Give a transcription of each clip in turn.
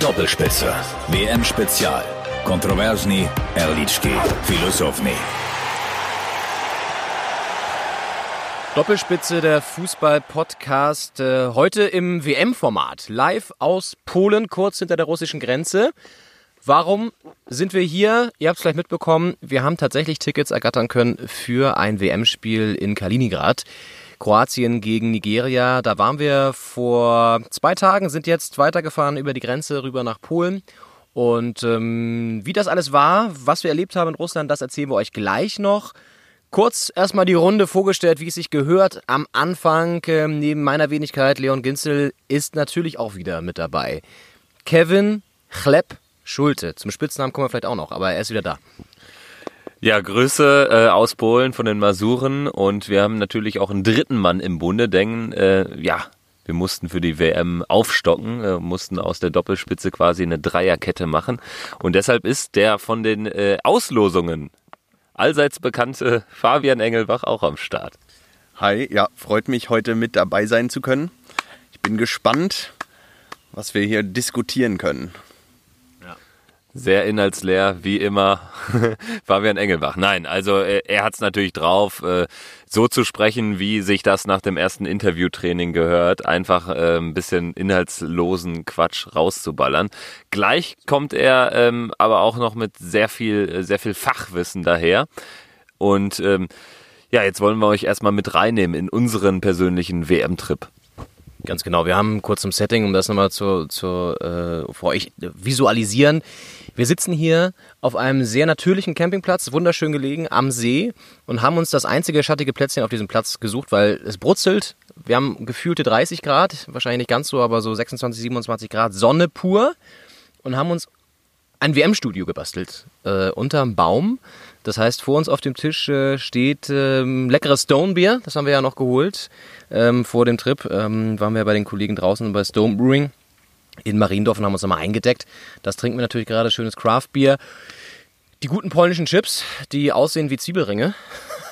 Doppelspitze. WM Spezial. Kontroversni, Erlički, Filosofni. Doppelspitze der Fußball-Podcast. Äh, heute im WM-Format. Live aus Polen, kurz hinter der russischen Grenze. Warum sind wir hier? Ihr habt es vielleicht mitbekommen. Wir haben tatsächlich Tickets ergattern können für ein WM-Spiel in Kaliningrad. Kroatien gegen Nigeria. Da waren wir vor zwei Tagen, sind jetzt weitergefahren über die Grenze rüber nach Polen. Und ähm, wie das alles war, was wir erlebt haben in Russland, das erzählen wir euch gleich noch. Kurz erstmal die Runde vorgestellt, wie es sich gehört. Am Anfang, äh, neben meiner Wenigkeit, Leon Ginzel, ist natürlich auch wieder mit dabei. Kevin Chleb Schulte. Zum Spitznamen kommen wir vielleicht auch noch, aber er ist wieder da. Ja, Grüße äh, aus Polen von den Masuren und wir haben natürlich auch einen dritten Mann im Bunde, denn äh, ja, wir mussten für die WM aufstocken, äh, mussten aus der Doppelspitze quasi eine Dreierkette machen und deshalb ist der von den äh, Auslosungen allseits bekannte Fabian Engelbach auch am Start. Hi, ja, freut mich heute mit dabei sein zu können. Ich bin gespannt, was wir hier diskutieren können. Sehr inhaltsleer, wie immer, Fabian Engelbach. Nein, also äh, er hat es natürlich drauf, äh, so zu sprechen, wie sich das nach dem ersten Interviewtraining gehört. Einfach äh, ein bisschen inhaltslosen Quatsch rauszuballern. Gleich kommt er ähm, aber auch noch mit sehr viel, sehr viel Fachwissen daher. Und ähm, ja, jetzt wollen wir euch erstmal mit reinnehmen in unseren persönlichen WM-Trip. Ganz genau. Wir haben kurz zum Setting, um das nochmal zu, zu äh, vor euch visualisieren. Wir sitzen hier auf einem sehr natürlichen Campingplatz, wunderschön gelegen am See und haben uns das einzige schattige Plätzchen auf diesem Platz gesucht, weil es brutzelt. Wir haben gefühlte 30 Grad, wahrscheinlich nicht ganz so, aber so 26, 27 Grad Sonne pur und haben uns ein WM-Studio gebastelt äh, unterm Baum. Das heißt, vor uns auf dem Tisch äh, steht ähm, leckeres Stone-Bier. Das haben wir ja noch geholt ähm, vor dem Trip. Ähm, waren wir bei den Kollegen draußen bei Stone Brewing in Mariendorf und haben uns nochmal eingedeckt. Das trinken wir natürlich gerade, schönes Craft-Bier. Die guten polnischen Chips, die aussehen wie Zwiebelringe,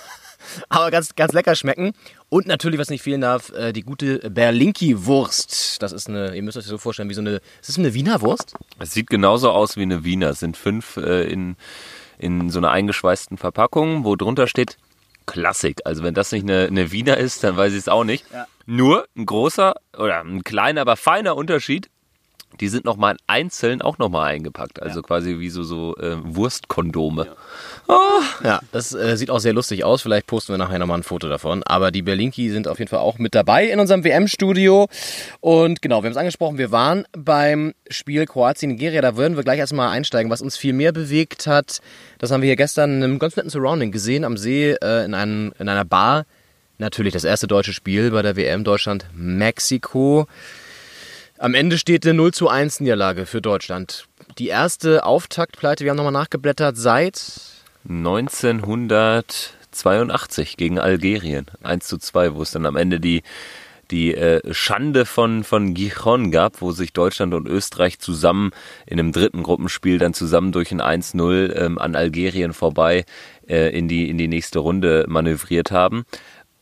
aber ganz, ganz lecker schmecken. Und natürlich, was nicht fehlen darf, äh, die gute Berlinki-Wurst. Das ist eine, ihr müsst euch das so vorstellen, wie so eine, ist das eine Wiener Wurst? Es sieht genauso aus wie eine Wiener. Es sind fünf äh, in, in so einer eingeschweißten Verpackung, wo drunter steht Klassik. Also wenn das nicht eine, eine Wiener ist, dann weiß ich es auch nicht. Ja. Nur ein großer oder ein kleiner, aber feiner Unterschied die sind nochmal einzeln auch nochmal eingepackt. Also ja. quasi wie so, so äh, Wurstkondome. Ja. Oh. ja, das äh, sieht auch sehr lustig aus. Vielleicht posten wir nachher nochmal ein Foto davon. Aber die Berlinki sind auf jeden Fall auch mit dabei in unserem WM-Studio. Und genau, wir haben es angesprochen, wir waren beim Spiel Kroatien-Nigeria. Da würden wir gleich erstmal einsteigen. Was uns viel mehr bewegt hat, das haben wir hier gestern in einem ganz netten Surrounding gesehen am See äh, in, einem, in einer Bar. Natürlich das erste deutsche Spiel bei der WM Deutschland-Mexiko. Am Ende steht eine 0 zu 1 Niederlage für Deutschland. Die erste Auftaktpleite, wir haben nochmal nachgeblättert, seit 1982 gegen Algerien. 1 zu 2, wo es dann am Ende die, die äh, Schande von, von Gijon gab, wo sich Deutschland und Österreich zusammen in einem dritten Gruppenspiel dann zusammen durch ein 1-0 ähm, an Algerien vorbei äh, in, die, in die nächste Runde manövriert haben.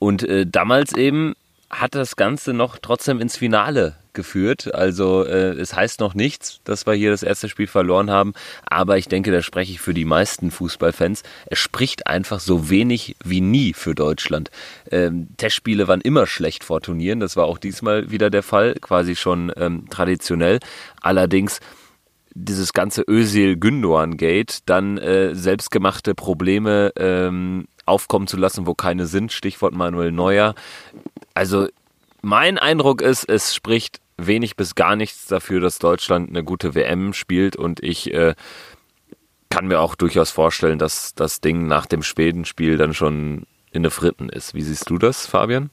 Und äh, damals eben hat das Ganze noch trotzdem ins Finale geführt. Also äh, es heißt noch nichts, dass wir hier das erste Spiel verloren haben, aber ich denke, da spreche ich für die meisten Fußballfans. Es spricht einfach so wenig wie nie für Deutschland. Ähm, Testspiele waren immer schlecht vor Turnieren, das war auch diesmal wieder der Fall, quasi schon ähm, traditionell. Allerdings dieses ganze Özil-Gündoğan-Gate, dann äh, selbstgemachte Probleme ähm, aufkommen zu lassen, wo keine sind, Stichwort Manuel Neuer. Also mein Eindruck ist, es spricht wenig bis gar nichts dafür, dass Deutschland eine gute WM spielt und ich äh, kann mir auch durchaus vorstellen, dass das Ding nach dem Schwedenspiel dann schon in der Fritten ist. Wie siehst du das, Fabian?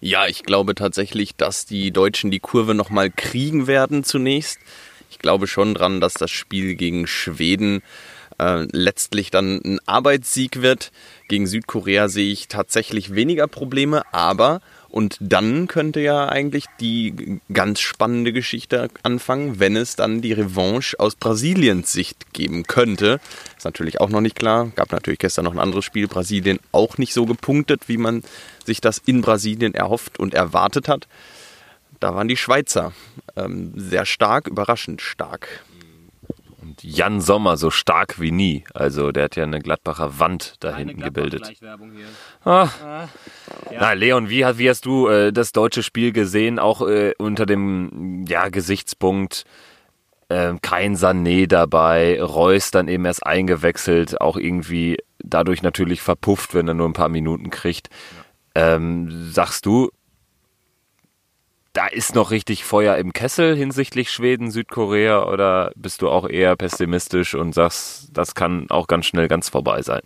Ja, ich glaube tatsächlich, dass die Deutschen die Kurve nochmal kriegen werden zunächst. Ich glaube schon dran, dass das Spiel gegen Schweden äh, letztlich dann ein Arbeitssieg wird. Gegen Südkorea sehe ich tatsächlich weniger Probleme, aber und dann könnte ja eigentlich die ganz spannende Geschichte anfangen, wenn es dann die Revanche aus Brasiliens Sicht geben könnte. Ist natürlich auch noch nicht klar. Gab natürlich gestern noch ein anderes Spiel. Brasilien auch nicht so gepunktet, wie man sich das in Brasilien erhofft und erwartet hat. da waren die Schweizer ähm, sehr stark, überraschend stark. Und Jan Sommer so stark wie nie. Also der hat ja eine Gladbacher Wand da hinten gebildet. Ah. Ja. Na, Leon, wie, wie hast du äh, das deutsche Spiel gesehen? Auch äh, unter dem ja, Gesichtspunkt äh, kein Sané dabei, Reus dann eben erst eingewechselt, auch irgendwie dadurch natürlich verpufft, wenn er nur ein paar Minuten kriegt. Ja. Ähm, sagst du, da ist noch richtig Feuer im Kessel hinsichtlich Schweden, Südkorea oder bist du auch eher pessimistisch und sagst, das kann auch ganz schnell ganz vorbei sein?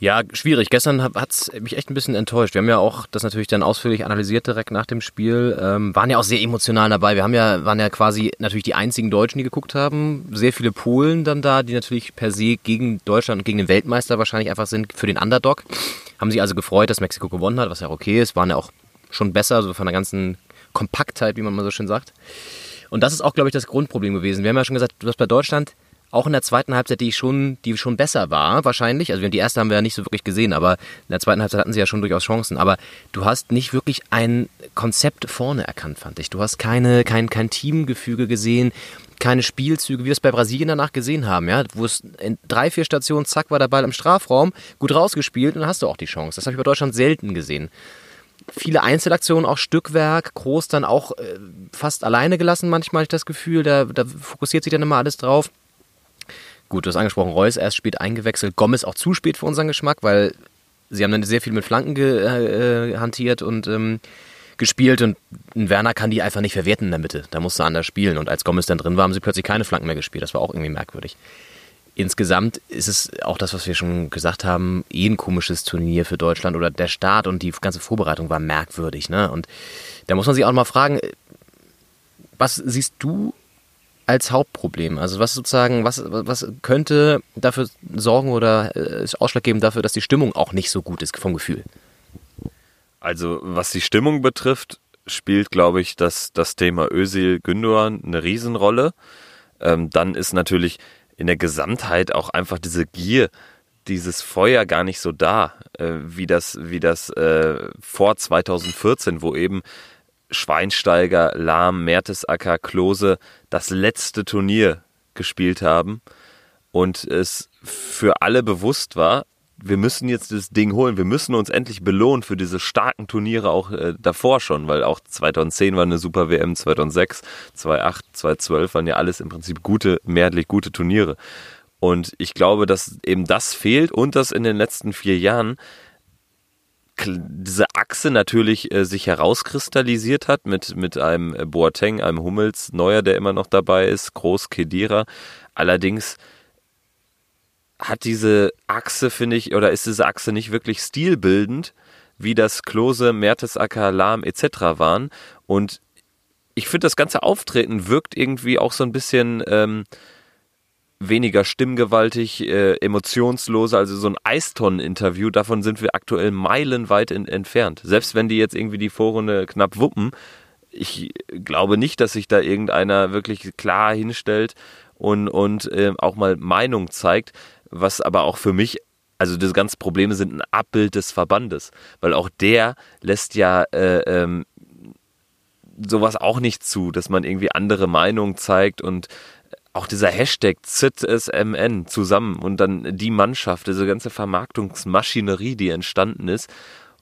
Ja, schwierig. Gestern hat es mich echt ein bisschen enttäuscht. Wir haben ja auch das natürlich dann ausführlich analysiert direkt nach dem Spiel. Ähm, waren ja auch sehr emotional dabei. Wir haben ja, waren ja quasi natürlich die einzigen Deutschen, die geguckt haben. Sehr viele Polen dann da, die natürlich per se gegen Deutschland und gegen den Weltmeister wahrscheinlich einfach sind für den Underdog. Haben sich also gefreut, dass Mexiko gewonnen hat, was ja okay ist. Waren ja auch schon besser, so von der ganzen Kompaktheit, wie man mal so schön sagt. Und das ist auch, glaube ich, das Grundproblem gewesen. Wir haben ja schon gesagt, du hast bei Deutschland auch in der zweiten Halbzeit, die schon, die schon besser war, wahrscheinlich. Also die erste haben wir ja nicht so wirklich gesehen, aber in der zweiten Halbzeit hatten sie ja schon durchaus Chancen. Aber du hast nicht wirklich ein Konzept vorne erkannt, fand ich. Du hast keine, kein, kein Teamgefüge gesehen, keine Spielzüge, wie wir es bei Brasilien danach gesehen haben, ja, wo es in drei, vier Stationen, zack, war der Ball im Strafraum, gut rausgespielt und dann hast du auch die Chance. Das habe ich bei Deutschland selten gesehen viele Einzelaktionen, auch Stückwerk, Groß dann auch äh, fast alleine gelassen, manchmal ich das Gefühl, da, da fokussiert sich dann immer alles drauf. Gut, du hast angesprochen, Reus erst spät eingewechselt, Gomez auch zu spät für unseren Geschmack, weil sie haben dann sehr viel mit Flanken ge, äh, hantiert und ähm, gespielt und ein Werner kann die einfach nicht verwerten in der Mitte. Da musste anders spielen und als Gomez dann drin war, haben sie plötzlich keine Flanken mehr gespielt. Das war auch irgendwie merkwürdig insgesamt ist es auch das, was wir schon gesagt haben, eh ein komisches Turnier für Deutschland oder der Start und die ganze Vorbereitung war merkwürdig. Ne? Und da muss man sich auch mal fragen, was siehst du als Hauptproblem? Also was sozusagen, was, was könnte dafür sorgen oder äh, ist ausschlaggebend dafür, dass die Stimmung auch nicht so gut ist vom Gefühl? Also was die Stimmung betrifft, spielt, glaube ich, das, das Thema Özil Gündogan eine Riesenrolle. Ähm, dann ist natürlich in der Gesamtheit auch einfach diese Gier, dieses Feuer gar nicht so da, äh, wie das, wie das äh, vor 2014, wo eben Schweinsteiger, Lahm, Mertesacker, Klose das letzte Turnier gespielt haben und es für alle bewusst war, wir müssen jetzt das Ding holen, wir müssen uns endlich belohnen für diese starken Turniere auch äh, davor schon, weil auch 2010 war eine super WM, 2006, 2008, 2012 waren ja alles im Prinzip gute, mehrheitlich gute Turniere. Und ich glaube, dass eben das fehlt und dass in den letzten vier Jahren diese Achse natürlich äh, sich herauskristallisiert hat mit, mit einem Boateng, einem Hummels, Neuer, der immer noch dabei ist, Groß Kedira. Allerdings hat diese Achse, finde ich, oder ist diese Achse nicht wirklich stilbildend, wie das Klose, Mertesacker, Lahm etc. waren. Und ich finde, das ganze Auftreten wirkt irgendwie auch so ein bisschen ähm, weniger stimmgewaltig, äh, emotionsloser, also so ein Eistonnen-Interview, davon sind wir aktuell meilenweit in, entfernt. Selbst wenn die jetzt irgendwie die Vorrunde knapp wuppen, ich glaube nicht, dass sich da irgendeiner wirklich klar hinstellt und, und äh, auch mal Meinung zeigt was aber auch für mich also das ganze Probleme sind ein Abbild des Verbandes, weil auch der lässt ja äh, ähm, sowas auch nicht zu, dass man irgendwie andere Meinungen zeigt und auch dieser Hashtag ZSMN zusammen und dann die Mannschaft, diese ganze Vermarktungsmaschinerie, die entstanden ist,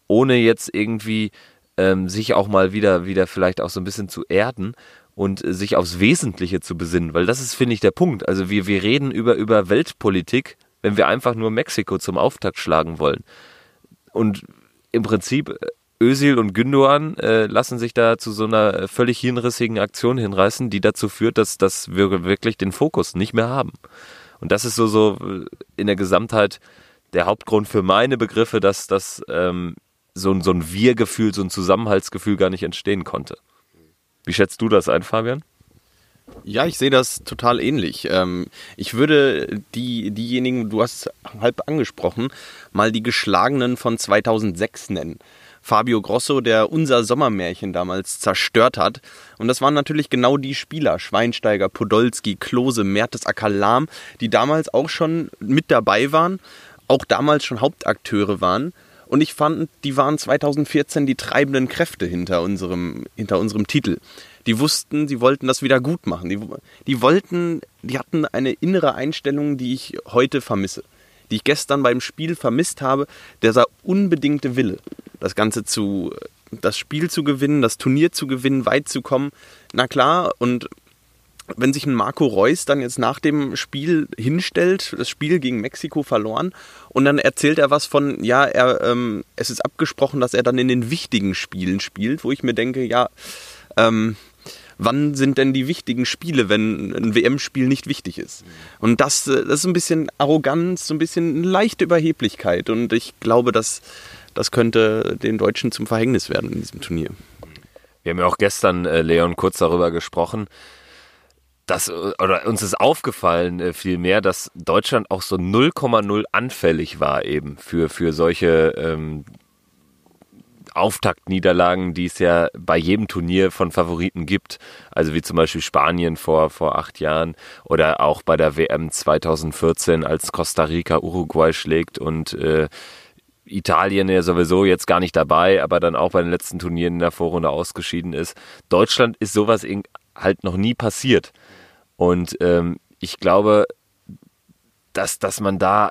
ohne jetzt irgendwie ähm, sich auch mal wieder, wieder vielleicht auch so ein bisschen zu erden und sich aufs Wesentliche zu besinnen, weil das ist, finde ich, der Punkt. Also wir, wir reden über, über Weltpolitik, wenn wir einfach nur Mexiko zum Auftakt schlagen wollen. Und im Prinzip, Özil und Gündogan äh, lassen sich da zu so einer völlig hinrissigen Aktion hinreißen, die dazu führt, dass, dass wir wirklich den Fokus nicht mehr haben. Und das ist so, so in der Gesamtheit der Hauptgrund für meine Begriffe, dass, dass ähm, so, so ein Wir-Gefühl, so ein Zusammenhaltsgefühl gar nicht entstehen konnte. Wie schätzt du das ein, Fabian? Ja, ich sehe das total ähnlich. Ähm, ich würde die, diejenigen, du hast halb angesprochen, mal die Geschlagenen von 2006 nennen. Fabio Grosso, der unser Sommermärchen damals zerstört hat. Und das waren natürlich genau die Spieler, Schweinsteiger, Podolski, Klose, Mertesacker, Lahm, die damals auch schon mit dabei waren, auch damals schon Hauptakteure waren Und ich fand, die waren 2014 die treibenden Kräfte hinter unserem, hinter unserem Titel. Die wussten, sie wollten das wieder gut machen. Die, die wollten, die hatten eine innere Einstellung, die ich heute vermisse. Die ich gestern beim Spiel vermisst habe, dieser unbedingte Wille, das Ganze zu, das Spiel zu gewinnen, das Turnier zu gewinnen, weit zu kommen. Na klar, und wenn sich ein Marco Reus dann jetzt nach dem Spiel hinstellt, das Spiel gegen Mexiko verloren, und dann erzählt er was von, ja, er, ähm, es ist abgesprochen, dass er dann in den wichtigen Spielen spielt, wo ich mir denke, ja, ähm, wann sind denn die wichtigen Spiele, wenn ein WM-Spiel nicht wichtig ist? Und das, äh, das ist ein bisschen Arroganz, so ein bisschen leichte Überheblichkeit. Und ich glaube, dass das könnte den Deutschen zum Verhängnis werden in diesem Turnier. Wir haben ja auch gestern, äh, Leon, kurz darüber gesprochen, dass, oder uns ist aufgefallen äh, vielmehr, dass Deutschland auch so 0,0 anfällig war eben für, für solche ähm, Auftaktniederlagen, die es ja bei jedem Turnier von Favoriten gibt. Also wie zum Beispiel Spanien vor, vor acht Jahren oder auch bei der WM 2014, als Costa Rica Uruguay schlägt und äh, Italien ja sowieso jetzt gar nicht dabei, aber dann auch bei den letzten Turnieren in der Vorrunde ausgeschieden ist. Deutschland ist sowas halt noch nie passiert. Und ähm, ich glaube, dass, dass man da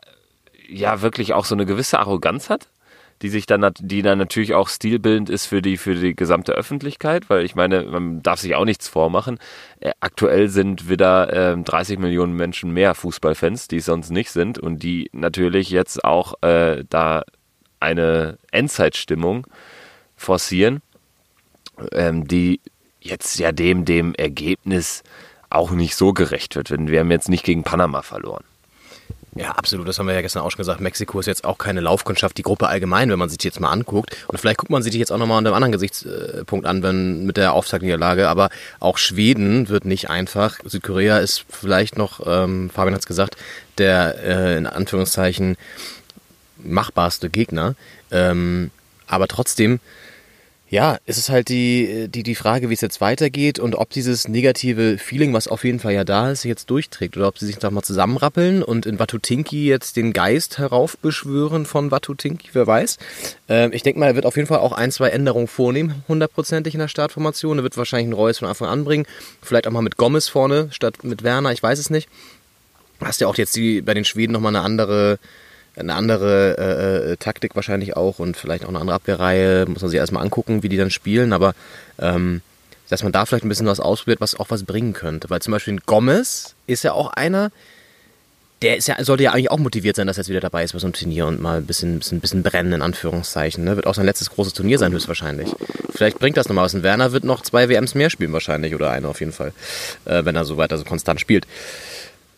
ja wirklich auch so eine gewisse Arroganz hat, die sich dann, die dann natürlich auch stilbildend ist für die, für die gesamte Öffentlichkeit, weil ich meine, man darf sich auch nichts vormachen. Äh, aktuell sind wieder äh, 30 Millionen Menschen mehr Fußballfans, die es sonst nicht sind und die natürlich jetzt auch äh, da eine Endzeitstimmung forcieren, ähm, die jetzt ja dem, dem Ergebnis auch nicht so gerecht wird. Wir haben jetzt nicht gegen Panama verloren. Ja, absolut. Das haben wir ja gestern auch schon gesagt. Mexiko ist jetzt auch keine Laufkundschaft, die Gruppe allgemein, wenn man sich die jetzt mal anguckt. Und vielleicht guckt man sich die jetzt auch nochmal unter einem anderen Gesichtspunkt an, wenn mit der Auftaktniederlage. Aber auch Schweden wird nicht einfach. Südkorea ist vielleicht noch, ähm, Fabian hat es gesagt, der äh, in Anführungszeichen machbarste Gegner. Ähm, aber trotzdem ja, es ist halt die, die, die Frage, wie es jetzt weitergeht und ob dieses negative Feeling, was auf jeden Fall ja da ist, jetzt durchträgt oder ob sie sich nochmal zusammenrappeln und in Watutinki jetzt den Geist heraufbeschwören von Watutinki, wer weiß. Ähm, ich denke mal, er wird auf jeden Fall auch ein, zwei Änderungen vornehmen, hundertprozentig in der Startformation. Er wird wahrscheinlich einen Reus von Anfang an bringen, vielleicht auch mal mit Gomez vorne statt mit Werner, ich weiß es nicht. Hast ja auch jetzt die, bei den Schweden nochmal eine andere eine andere äh, äh, Taktik wahrscheinlich auch und vielleicht auch eine andere Abwehrreihe. Muss man sich erstmal angucken, wie die dann spielen, aber ähm, dass man da vielleicht ein bisschen was ausprobiert, was auch was bringen könnte. Weil zum Beispiel ein Gomez ist ja auch einer, der ist ja, sollte ja eigentlich auch motiviert sein, dass er jetzt wieder dabei ist bei so einem Turnier und mal ein bisschen, bisschen, bisschen brennen, in Anführungszeichen. Ne? Wird auch sein letztes großes Turnier sein, höchstwahrscheinlich. Vielleicht bringt das nochmal was. Und Werner wird noch zwei WMs mehr spielen, wahrscheinlich, oder eine auf jeden Fall, äh, wenn er so weiter so konstant spielt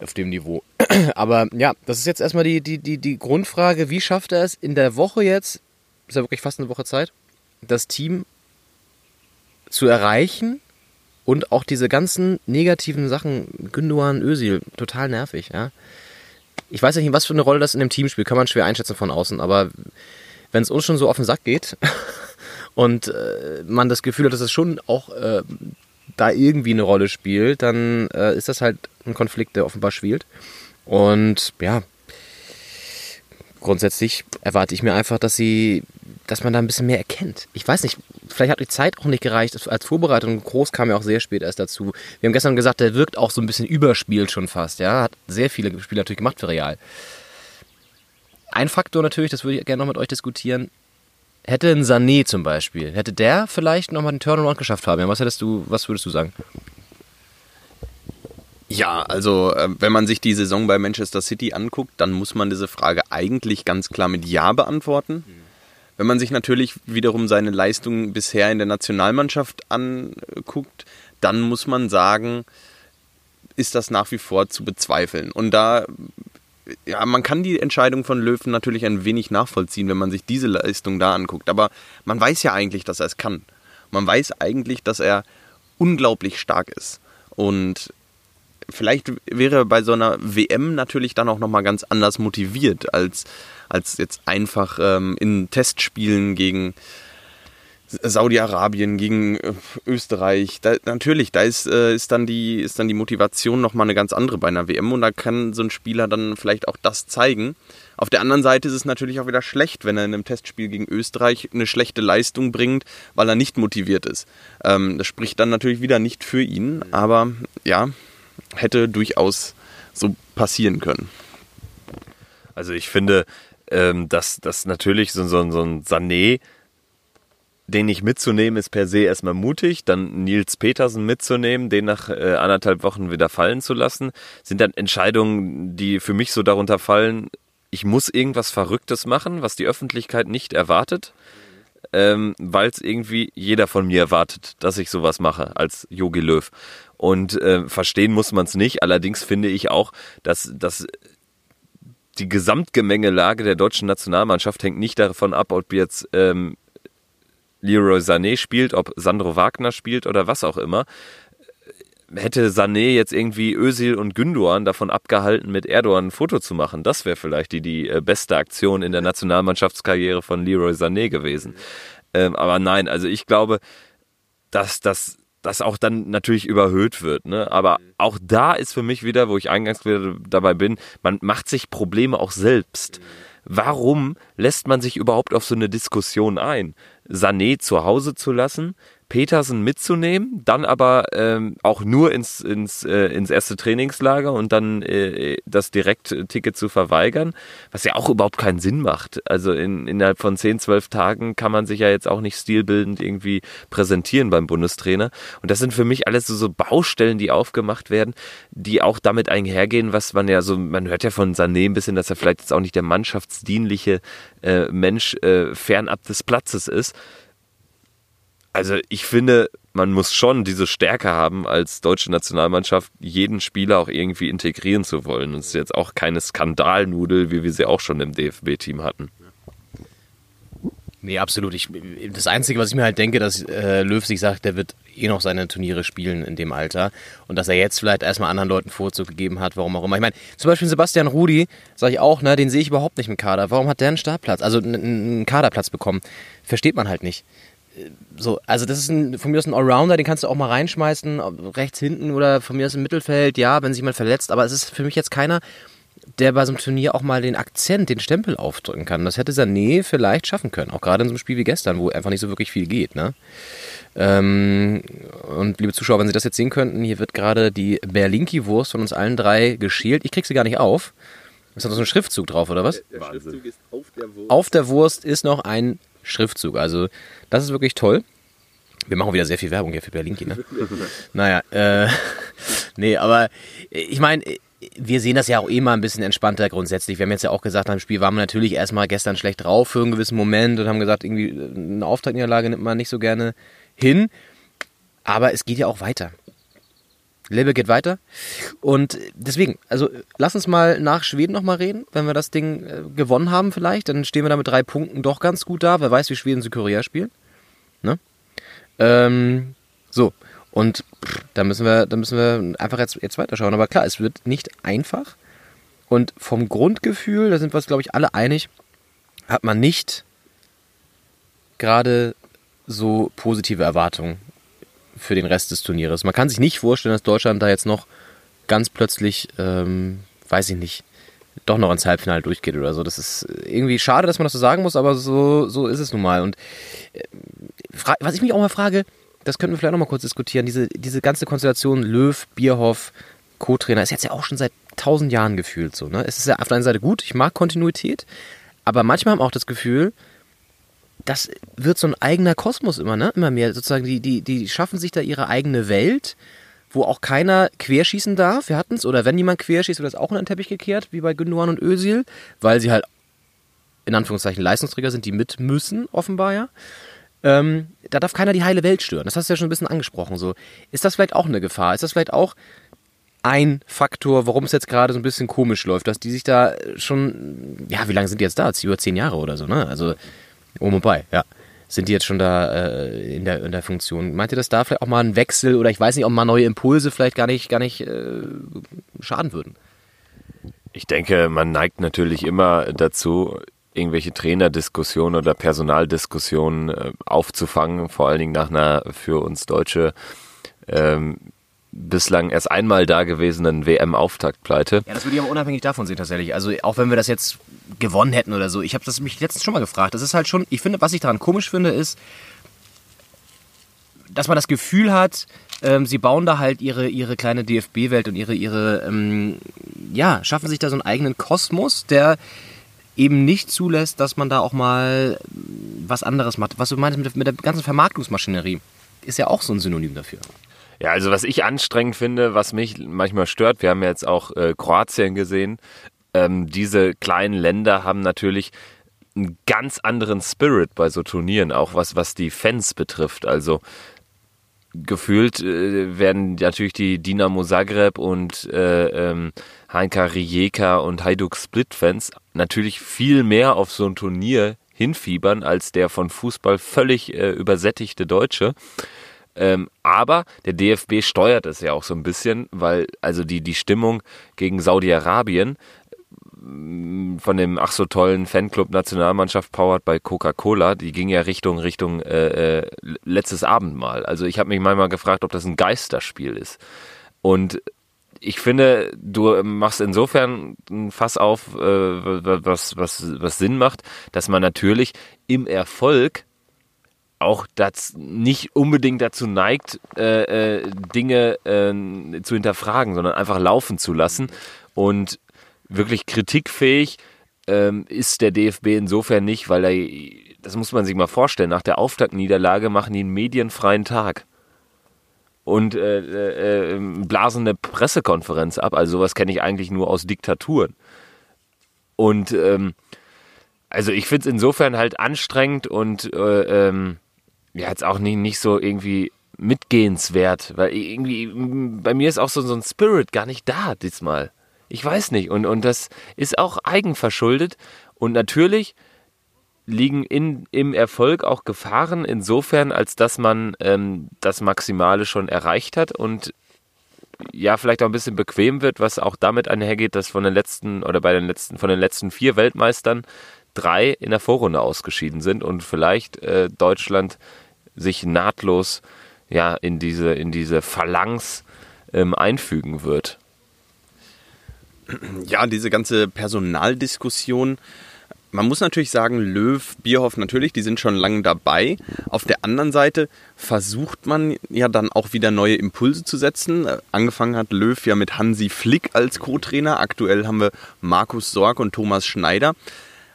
auf dem Niveau. Aber ja, das ist jetzt erstmal die, die, die, die Grundfrage, wie schafft er es in der Woche jetzt, ist ja wirklich fast eine Woche Zeit, das Team zu erreichen und auch diese ganzen negativen Sachen, Günduan, Özil, total nervig, ja. Ich weiß nicht, was für eine Rolle das in dem Team spielt, kann man schwer einschätzen von außen, aber wenn es uns schon so auf den Sack geht und äh, man das Gefühl hat, dass es schon auch äh, da irgendwie eine Rolle spielt, dann äh, ist das halt ein Konflikt, der offenbar spielt. Und ja, grundsätzlich erwarte ich mir einfach, dass sie, dass man da ein bisschen mehr erkennt. Ich weiß nicht, vielleicht hat die Zeit auch nicht gereicht als Vorbereitung. Groß kam ja auch sehr spät erst dazu. Wir haben gestern gesagt, der wirkt auch so ein bisschen überspielt schon fast. Ja, hat sehr viele Spiele natürlich gemacht für Real. Ein Faktor natürlich, das würde ich gerne noch mit euch diskutieren, Hätte ein Sané zum Beispiel, hätte der vielleicht nochmal den Turnaround geschafft, Fabian? Was hättest du, was würdest du sagen? Ja, also äh, wenn man sich die Saison bei Manchester City anguckt, dann muss man diese Frage eigentlich ganz klar mit Ja beantworten. Wenn man sich natürlich wiederum seine Leistungen bisher in der Nationalmannschaft anguckt, dann muss man sagen, ist das nach wie vor zu bezweifeln. Und da ja, man kann die Entscheidung von Löwen natürlich ein wenig nachvollziehen, wenn man sich diese Leistung da anguckt. Aber man weiß ja eigentlich, dass er es kann. Man weiß eigentlich, dass er unglaublich stark ist. Und vielleicht wäre er bei so einer WM natürlich dann auch nochmal ganz anders motiviert, als, als jetzt einfach ähm, in Testspielen gegen Saudi-Arabien, gegen äh, Österreich. Da, natürlich, da ist, äh, ist, dann die, ist dann die Motivation nochmal eine ganz andere bei einer WM und da kann so ein Spieler dann vielleicht auch das zeigen. Auf der anderen Seite ist es natürlich auch wieder schlecht, wenn er in einem Testspiel gegen Österreich eine schlechte Leistung bringt, weil er nicht motiviert ist. Ähm, das spricht dann natürlich wieder nicht für ihn, aber ja, hätte durchaus so passieren können. Also ich finde, ähm, dass, dass natürlich so, so, so ein Sané den nicht mitzunehmen, ist per se erstmal mutig. Dann Nils Petersen mitzunehmen, den nach äh, anderthalb Wochen wieder fallen zu lassen, sind dann Entscheidungen, die für mich so darunter fallen, ich muss irgendwas Verrücktes machen, was die Öffentlichkeit nicht erwartet, ähm, weil es irgendwie jeder von mir erwartet, dass ich sowas mache als Yogi Löw. Und äh, verstehen muss man es nicht. Allerdings finde ich auch, dass, dass die Gesamtgemengelage der deutschen Nationalmannschaft hängt nicht davon ab, ob jetzt ähm, Leroy Sané spielt, ob Sandro Wagner spielt oder was auch immer. Hätte Sané jetzt irgendwie Özil und Gündoğan davon abgehalten, mit Erdogan ein Foto zu machen, das wäre vielleicht die, die äh, beste Aktion in der Nationalmannschaftskarriere von Leroy Sané gewesen. Ähm, aber nein, also ich glaube, dass das das auch dann natürlich überhöht wird. Ne? Aber auch da ist für mich wieder, wo ich eingangs wieder dabei bin, man macht sich Probleme auch selbst. Warum lässt man sich überhaupt auf so eine Diskussion ein? Sané zu Hause zu lassen, Petersen mitzunehmen, dann aber ähm, auch nur ins, ins, äh, ins erste Trainingslager und dann äh, das Direktticket zu verweigern, was ja auch überhaupt keinen Sinn macht. Also in, innerhalb von 10, 12 Tagen kann man sich ja jetzt auch nicht stilbildend irgendwie präsentieren beim Bundestrainer. Und das sind für mich alles so, so Baustellen, die aufgemacht werden, die auch damit einhergehen, was man ja so, man hört ja von Sané ein bisschen, dass er vielleicht jetzt auch nicht der mannschaftsdienliche äh, Mensch äh, fernab des Platzes ist also ich finde, man muss schon diese Stärke haben, als deutsche Nationalmannschaft jeden Spieler auch irgendwie integrieren zu wollen. Das ist jetzt auch keine Skandalnudel, wie wir sie auch schon im DFB-Team hatten. Nee, absolut. Ich, das Einzige, was ich mir halt denke, dass äh, Löw sich sagt, der wird eh noch seine Turniere spielen in dem Alter und dass er jetzt vielleicht erstmal anderen Leuten Vorzug gegeben hat, warum auch immer. Ich meine, zum Beispiel Sebastian Rudi, sage ich auch, ne, den sehe ich überhaupt nicht im Kader. Warum hat der einen Startplatz, also einen Kaderplatz bekommen? Versteht man halt nicht so, also das ist ein, von mir aus ein Allrounder, den kannst du auch mal reinschmeißen, rechts hinten oder von mir aus im Mittelfeld, ja, wenn sich jemand verletzt, aber es ist für mich jetzt keiner, der bei so einem Turnier auch mal den Akzent, den Stempel aufdrücken kann. Das hätte Sané vielleicht schaffen können, auch gerade in so einem Spiel wie gestern, wo einfach nicht so wirklich viel geht, ne? Ähm, und liebe Zuschauer, wenn Sie das jetzt sehen könnten, hier wird gerade die Berlinki-Wurst von uns allen drei geschält. Ich krieg sie gar nicht auf. Ist da noch so ein Schriftzug drauf, oder was? Der, der Schriftzug ist auf der Wurst. Auf der Wurst ist noch ein Schriftzug. Also das ist wirklich toll. Wir machen wieder sehr viel Werbung hier für Berlinki, ne? naja, äh, nee, aber ich meine, wir sehen das ja auch mal ein bisschen entspannter grundsätzlich. Wir haben jetzt ja auch gesagt, nach Spiel waren wir natürlich erstmal gestern schlecht drauf für einen gewissen Moment und haben gesagt, irgendwie eine Auftaktniederlage nimmt man nicht so gerne hin. Aber es geht ja auch weiter. Lebe geht weiter. Und deswegen, also lass uns mal nach Schweden nochmal reden, wenn wir das Ding äh, gewonnen haben vielleicht. Dann stehen wir da mit drei Punkten doch ganz gut da. Wer weiß, wie Schweden Südkorea spielen. Ne? Ähm, so, und da müssen wir, müssen wir einfach jetzt, jetzt weiterschauen. Aber klar, es wird nicht einfach. Und vom Grundgefühl, da sind wir uns, glaube ich, alle einig, hat man nicht gerade so positive Erwartungen für den Rest des Turnieres. Man kann sich nicht vorstellen, dass Deutschland da jetzt noch ganz plötzlich, ähm, weiß ich nicht, doch noch ins Halbfinale durchgeht oder so. Das ist irgendwie schade, dass man das so sagen muss, aber so, so ist es nun mal. Und äh, was ich mich auch mal frage, das könnten wir vielleicht noch mal kurz diskutieren, diese, diese ganze Konstellation Löw, Bierhoff, Co-Trainer ist jetzt ja auch schon seit tausend Jahren gefühlt so. Ne? Es ist ja auf der einen Seite gut, ich mag Kontinuität, aber manchmal haben wir auch das Gefühl, das wird so ein eigener Kosmos immer, ne? Immer mehr. Sozusagen, die, die, die schaffen sich da ihre eigene Welt, wo auch keiner querschießen darf. Wir hatten es, oder wenn jemand querschießt, wird das auch in den Teppich gekehrt, wie bei Gündogan und Özil, weil sie halt in Anführungszeichen Leistungsträger sind, die mit müssen, offenbar ja. Ähm, da darf keiner die heile Welt stören. Das hast du ja schon ein bisschen angesprochen. So. Ist das vielleicht auch eine Gefahr? Ist das vielleicht auch ein Faktor, warum es jetzt gerade so ein bisschen komisch läuft, dass die sich da schon, ja, wie lange sind die jetzt da? Über zehn Jahre oder so, ne? Also und bei, ja. Sind die jetzt schon da äh, in, der, in der Funktion? Meint ihr, dass da vielleicht auch mal ein Wechsel oder ich weiß nicht, ob mal neue Impulse vielleicht gar nicht, gar nicht äh, schaden würden? Ich denke, man neigt natürlich immer dazu, irgendwelche Trainerdiskussionen oder Personaldiskussionen äh, aufzufangen, vor allen Dingen nach einer für uns Deutsche ähm, bislang erst einmal dagewesenen WM-Auftaktpleite. Ja, das würde ich aber unabhängig davon sehen tatsächlich. Also auch wenn wir das jetzt gewonnen hätten oder so. Ich habe das mich letztens schon mal gefragt. Das ist halt schon, ich finde, was ich daran komisch finde, ist, dass man das Gefühl hat, ähm, sie bauen da halt ihre, ihre kleine DFB-Welt und ihre, ihre ähm, ja, schaffen sich da so einen eigenen Kosmos, der eben nicht zulässt, dass man da auch mal was anderes macht. Was du meinst mit der ganzen Vermarktungsmaschinerie, ist ja auch so ein Synonym dafür. Ja, also was ich anstrengend finde, was mich manchmal stört, wir haben jetzt auch äh, Kroatien gesehen, ähm, diese kleinen Länder haben natürlich einen ganz anderen Spirit bei so Turnieren, auch was, was die Fans betrifft. Also gefühlt äh, werden natürlich die Dinamo Zagreb und äh, ähm, Heinka Rijeka und Hajduk Split Fans natürlich viel mehr auf so ein Turnier hinfiebern als der von Fußball völlig äh, übersättigte Deutsche. Ähm, aber der DFB steuert es ja auch so ein bisschen, weil also die, die Stimmung gegen Saudi-Arabien mm, von dem ach so tollen Fanclub Nationalmannschaft powered bei Coca-Cola, die ging ja Richtung Richtung äh, äh, letztes Abendmahl. Also ich habe mich manchmal gefragt, ob das ein Geisterspiel ist. Und ich finde, du machst insofern ein Fass auf, äh, was, was, was Sinn macht, dass man natürlich im Erfolg auch das nicht unbedingt dazu neigt, äh, äh, Dinge äh, zu hinterfragen, sondern einfach laufen zu lassen. Und wirklich kritikfähig ähm, ist der DFB insofern nicht, weil er, das muss man sich mal vorstellen, nach der Auftaktniederlage machen die einen medienfreien Tag und äh, äh, ähm, blasen eine Pressekonferenz ab. Also sowas kenne ich eigentlich nur aus Diktaturen. Und ähm, also ich finde es insofern halt anstrengend und äh, ähm, ja, jetzt auch nicht, nicht so irgendwie mitgehenswert, weil irgendwie bei mir ist auch so, so ein Spirit gar nicht da diesmal. Ich weiß nicht. Und, und das ist auch eigenverschuldet. Und natürlich liegen in, im Erfolg auch Gefahren insofern, als dass man ähm, das Maximale schon erreicht hat und ja, vielleicht auch ein bisschen bequem wird, was auch damit einhergeht, dass von den letzten oder bei den letzten, von den letzten vier Weltmeistern drei in der Vorrunde ausgeschieden sind und vielleicht äh, Deutschland sich nahtlos ja in diese in diese Phalanx ähm, einfügen wird. Ja, diese ganze Personaldiskussion. Man muss natürlich sagen, Löw, Bierhoff natürlich, die sind schon lange dabei. Auf der anderen Seite versucht man ja dann auch wieder neue Impulse zu setzen. Angefangen hat Löw ja mit Hansi Flick als Co-Trainer. Aktuell haben wir Markus Sorg und Thomas Schneider.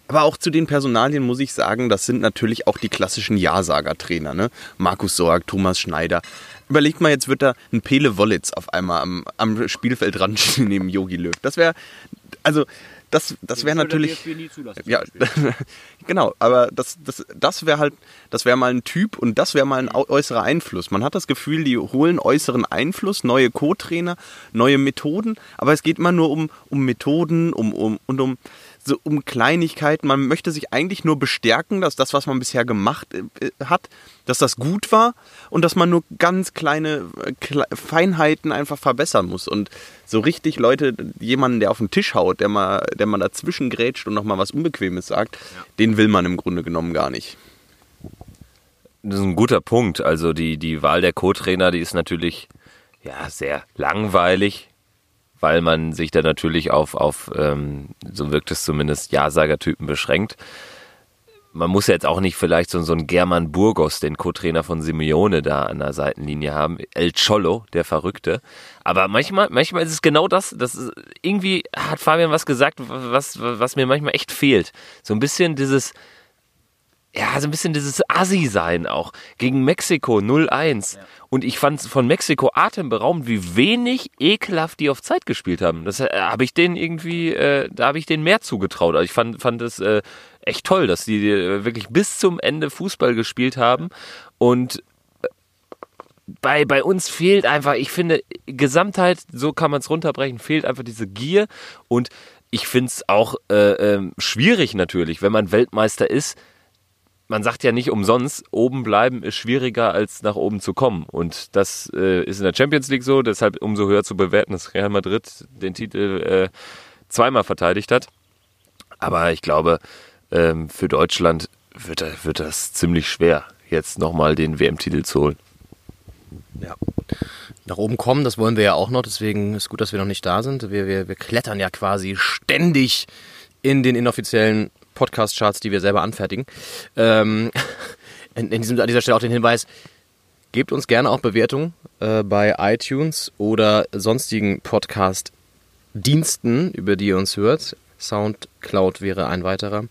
Aber auch zu den Personalien muss ich sagen, das sind natürlich auch die klassischen Ja-Sager-Trainer. Ne? Markus Sorg, Thomas Schneider. Überlegt mal, jetzt wird da ein Pele Wollitz auf einmal am, am Spielfeldrand stehen neben Yogi Löw. Das wäre, also das, das wäre natürlich. Ja, genau, aber das, das, das wäre halt, das wäre mal ein Typ und das wäre mal ein äußerer Einfluss. Man hat das Gefühl, die holen äußeren Einfluss, neue Co-Trainer, neue Methoden, aber es geht immer nur um, um Methoden um, um, und um so um Kleinigkeiten. Man möchte sich eigentlich nur bestärken, dass das, was man bisher gemacht äh, hat, dass das gut war und dass man nur ganz kleine äh, Feinheiten einfach verbessern muss. Und so richtig Leute, jemanden, der auf den Tisch haut, der mal, der mal dazwischen grätscht und nochmal was Unbequemes sagt, ja. den will man im Grunde genommen gar nicht. Das ist ein guter Punkt. Also die, die Wahl der Co-Trainer, die ist natürlich ja, sehr langweilig weil man sich da natürlich auf, auf ähm, so wirkt es zumindest, Ja-Sager-Typen beschränkt. Man muss jetzt auch nicht vielleicht so, so einen German Burgos, den Co-Trainer von Simeone, da an der Seitenlinie haben. El Cholo, der Verrückte. Aber manchmal, manchmal ist es genau das. das ist, irgendwie hat Fabian was gesagt, was, was mir manchmal echt fehlt. So ein bisschen dieses, ja, so ein bisschen dieses Assi-Sein auch. Gegen Mexiko 0-1. Ja. Und ich fand von Mexiko atemberaubend, wie wenig ekelhaft die auf Zeit gespielt haben. Das äh, habe ich denen irgendwie, äh, da habe ich denen mehr zugetraut. Also ich fand, fand es äh, echt toll, dass die äh, wirklich bis zum Ende Fußball gespielt haben. Und äh, bei, bei uns fehlt einfach, ich finde, Gesamtheit, so kann man es runterbrechen, fehlt einfach diese Gier. Und ich finde es auch äh, ähm, schwierig natürlich, wenn man Weltmeister ist, man sagt ja nicht umsonst, oben bleiben ist schwieriger als nach oben zu kommen. Und das äh, ist in der Champions League so, deshalb umso höher zu bewerten, dass Real Madrid den Titel äh, zweimal verteidigt hat. Aber ich glaube, ähm, für Deutschland wird, wird das ziemlich schwer, jetzt nochmal den WM-Titel zu holen. Ja. Nach oben kommen, das wollen wir ja auch noch, deswegen ist gut, dass wir noch nicht da sind. Wir, wir, wir klettern ja quasi ständig in den inoffiziellen Podcast-Charts, die wir selber anfertigen. Ähm, in, in diesem, an dieser Stelle auch den Hinweis, gebt uns gerne auch Bewertungen äh, bei iTunes oder sonstigen Podcast-Diensten, über die ihr uns hört. Soundcloud wäre ein weiterer.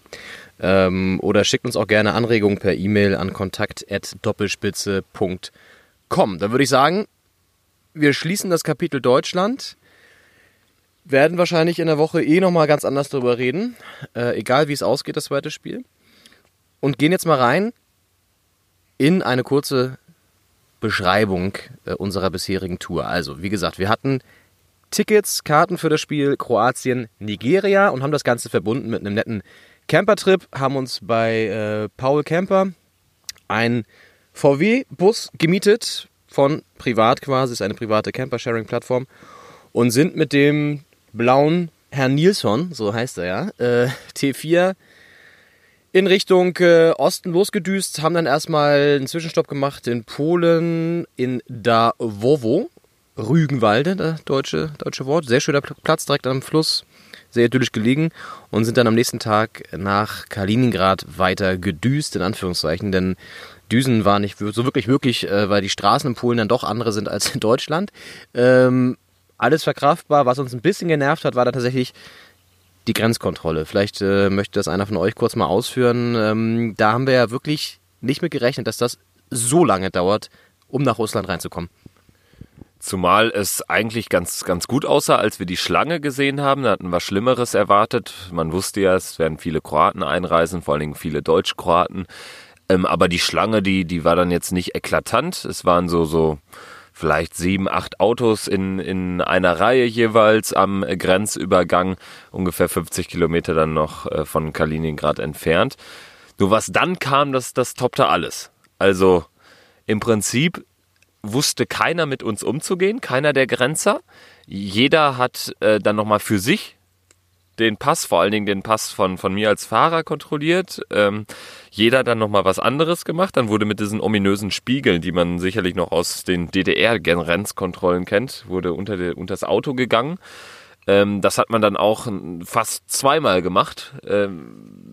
Ähm, oder schickt uns auch gerne Anregungen per E-Mail an kontakt.doppelspitze.com. Dann würde ich sagen, wir schließen das Kapitel Deutschland. Werden wahrscheinlich in der Woche eh nochmal ganz anders darüber reden. Äh, egal wie es ausgeht, das zweite Spiel. Und gehen jetzt mal rein in eine kurze Beschreibung äh, unserer bisherigen Tour. Also, wie gesagt, wir hatten Tickets, Karten für das Spiel Kroatien, Nigeria und haben das Ganze verbunden mit einem netten Campertrip, haben uns bei äh, Paul Camper einen VW-Bus gemietet, von privat quasi, ist eine private Camper-Sharing-Plattform und sind mit dem blauen Herrn Nilsson, so heißt er ja, äh, T4 in Richtung äh, Osten losgedüst, haben dann erstmal einen Zwischenstopp gemacht in Polen, in Dawowo, Rügenwalde, das deutsche, deutsche Wort. Sehr schöner Platz direkt am Fluss, sehr idyllisch gelegen und sind dann am nächsten Tag nach Kaliningrad weiter gedüst, in Anführungszeichen, denn Düsen war nicht so wirklich möglich, äh, weil die Straßen in Polen dann doch andere sind als in Deutschland. Ähm, alles verkraftbar. Was uns ein bisschen genervt hat, war dann tatsächlich die Grenzkontrolle. Vielleicht äh, möchte das einer von euch kurz mal ausführen. Ähm, da haben wir ja wirklich nicht mit gerechnet, dass das so lange dauert, um nach Russland reinzukommen. Zumal es eigentlich ganz, ganz gut aussah, als wir die Schlange gesehen haben. Da hatten wir Schlimmeres erwartet. Man wusste ja, es werden viele Kroaten einreisen, vor allen Dingen viele Deutsch-Kroaten. Ähm, aber die Schlange, die, die war dann jetzt nicht eklatant. Es waren so, so vielleicht sieben, acht Autos in, in einer Reihe jeweils am Grenzübergang, ungefähr 50 Kilometer dann noch äh, von Kaliningrad entfernt. Nur was dann kam, das, das toppte alles. Also im Prinzip wusste keiner mit uns umzugehen, keiner der Grenzer. Jeder hat äh, dann nochmal für sich den Pass, vor allen Dingen den Pass von, von mir als Fahrer kontrolliert. Ähm, jeder dann nochmal was anderes gemacht. Dann wurde mit diesen ominösen Spiegeln, die man sicherlich noch aus den DDR-Grenzkontrollen kennt, wurde unter, de, unter das Auto gegangen. Ähm, das hat man dann auch fast zweimal gemacht. Ähm,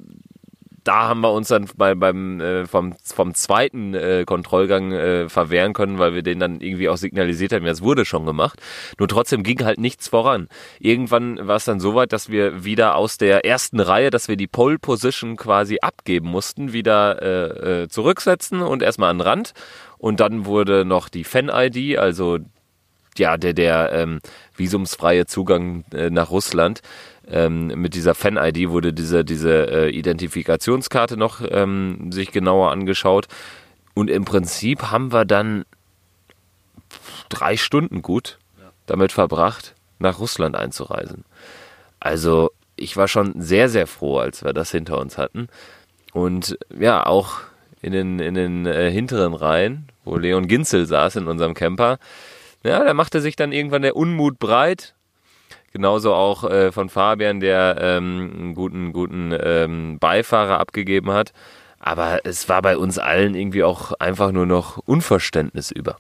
da haben wir uns dann bei, beim äh, vom, vom zweiten äh, Kontrollgang äh, verwehren können, weil wir den dann irgendwie auch signalisiert haben, ja, es wurde schon gemacht. Nur trotzdem ging halt nichts voran. Irgendwann war es dann so weit, dass wir wieder aus der ersten Reihe, dass wir die Pole Position quasi abgeben mussten, wieder äh, äh, zurücksetzen und erstmal an den Rand. Und dann wurde noch die Fan-ID, also ja, der, der ähm, visumsfreie Zugang äh, nach Russland, ähm, mit dieser Fan-ID wurde diese, diese äh, Identifikationskarte noch ähm, sich genauer angeschaut. Und im Prinzip haben wir dann drei Stunden gut damit verbracht, nach Russland einzureisen. Also ich war schon sehr, sehr froh, als wir das hinter uns hatten. Und ja, auch in den, in den äh, hinteren Reihen, wo Leon Ginzel saß in unserem Camper, ja, da machte sich dann irgendwann der Unmut breit Genauso auch äh, von Fabian, der ähm, einen guten, guten ähm, Beifahrer abgegeben hat. Aber es war bei uns allen irgendwie auch einfach nur noch Unverständnis über.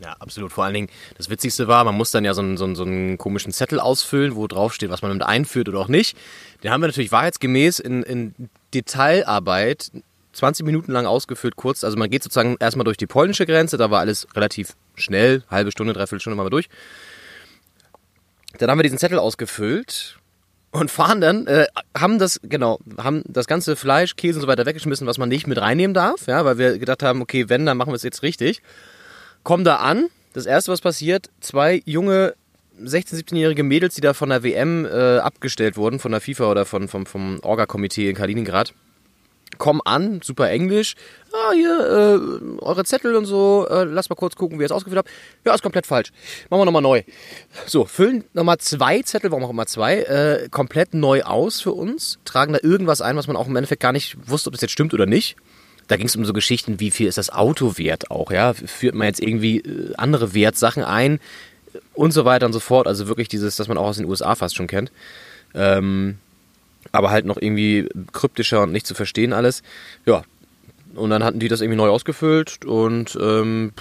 Ja, absolut. Vor allen Dingen, das Witzigste war, man muss dann ja so einen, so einen, so einen komischen Zettel ausfüllen, wo drauf steht, was man damit einführt oder auch nicht. Den haben wir natürlich wahrheitsgemäß in, in Detailarbeit 20 Minuten lang ausgefüllt, kurz. Also man geht sozusagen erstmal durch die polnische Grenze, da war alles relativ schnell, halbe Stunde, dreiviertel Stunde mal durch. Dann haben wir diesen Zettel ausgefüllt und fahren dann, äh, haben das, genau, haben das ganze Fleisch, Käse und so weiter weggeschmissen, was man nicht mit reinnehmen darf, ja, weil wir gedacht haben, okay, wenn, dann machen wir es jetzt richtig. Kommen da an, das erste, was passiert, zwei junge 16-, 17-jährige Mädels, die da von der WM äh, abgestellt wurden, von der FIFA oder von, vom, vom Orga-Komitee in Kaliningrad, kommen an, super Englisch. Ah, hier, äh, eure Zettel und so, äh, lasst mal kurz gucken, wie ihr es ausgefüllt habt. Ja, ist komplett falsch. Machen wir nochmal neu. So, füllen nochmal zwei Zettel, warum auch immer zwei, äh, komplett neu aus für uns, tragen da irgendwas ein, was man auch im Endeffekt gar nicht wusste, ob das jetzt stimmt oder nicht. Da ging es um so Geschichten, wie viel ist das Auto wert auch, ja? Führt man jetzt irgendwie äh, andere Wertsachen ein und so weiter und so fort. Also wirklich dieses, das man auch aus den USA fast schon kennt. Ähm, aber halt noch irgendwie kryptischer und nicht zu verstehen alles. Ja, und dann hatten die das irgendwie neu ausgefüllt und ähm,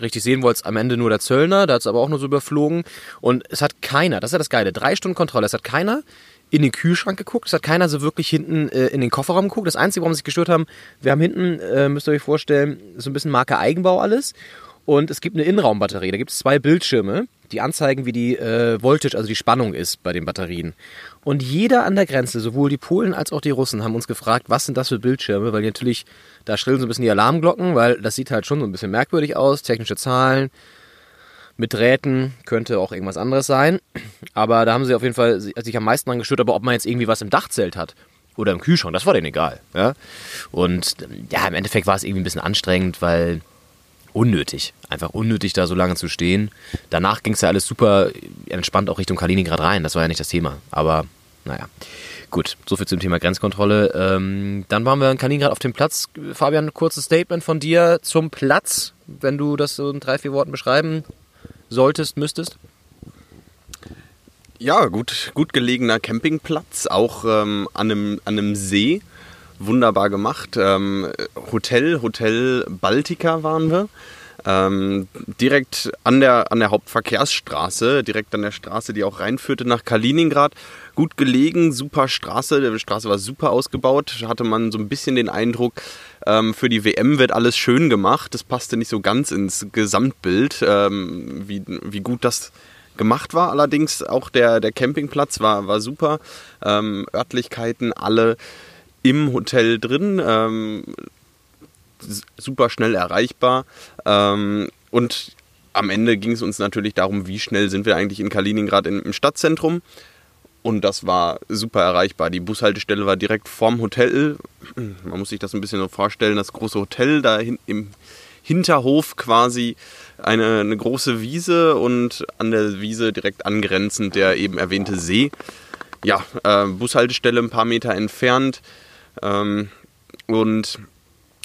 richtig sehen wollte es am Ende nur der Zöllner, der hat es aber auch nur so überflogen. Und es hat keiner, das ist ja das Geile, drei Stunden Kontrolle, es hat keiner in den Kühlschrank geguckt, es hat keiner so wirklich hinten äh, in den Kofferraum geguckt. Das Einzige, warum sie sich gestört haben, wir haben hinten, äh, müsst ihr euch vorstellen, so ein bisschen Marke Eigenbau alles. Und es gibt eine Innenraumbatterie, da gibt es zwei Bildschirme, die anzeigen, wie die äh, Voltage, also die Spannung ist bei den Batterien. Und jeder an der Grenze, sowohl die Polen als auch die Russen, haben uns gefragt, was sind das für Bildschirme, weil die natürlich, da schrillen so ein bisschen die Alarmglocken, weil das sieht halt schon so ein bisschen merkwürdig aus, technische Zahlen, mit Drähten könnte auch irgendwas anderes sein. Aber da haben sie auf jeden Fall sich am meisten dran gestört, aber ob man jetzt irgendwie was im Dachzelt hat oder im Kühlschrank, das war denen egal. Ja? Und ja, im Endeffekt war es irgendwie ein bisschen anstrengend, weil unnötig. Einfach unnötig, da so lange zu stehen. Danach ging es ja alles super entspannt auch Richtung Kaliningrad rein. Das war ja nicht das Thema. Aber naja. Gut, soviel zum Thema Grenzkontrolle. Ähm, dann waren wir in Kaliningrad auf dem Platz. Fabian, ein kurzes Statement von dir zum Platz, wenn du das so in drei, vier Worten beschreiben solltest, müsstest. Ja, gut, gut gelegener Campingplatz, auch ähm, an, einem, an einem See. Wunderbar gemacht. Ähm, Hotel, Hotel Baltica waren wir. Ähm, direkt an der, an der Hauptverkehrsstraße, direkt an der Straße, die auch reinführte nach Kaliningrad. Gut gelegen, super Straße. Die Straße war super ausgebaut. Hatte man so ein bisschen den Eindruck, ähm, für die WM wird alles schön gemacht. Das passte nicht so ganz ins Gesamtbild, ähm, wie, wie gut das gemacht war. Allerdings auch der, der Campingplatz war, war super. Ähm, Örtlichkeiten alle im Hotel drin. Ähm, super schnell erreichbar. Ähm, und am Ende ging es uns natürlich darum, wie schnell sind wir eigentlich in Kaliningrad im Stadtzentrum. Und das war super erreichbar. Die Bushaltestelle war direkt vorm Hotel. Man muss sich das ein bisschen so vorstellen, das große Hotel da im Hinterhof quasi eine, eine große Wiese und an der Wiese direkt angrenzend der eben erwähnte See. Ja, äh, Bushaltestelle ein paar Meter entfernt. Ähm, und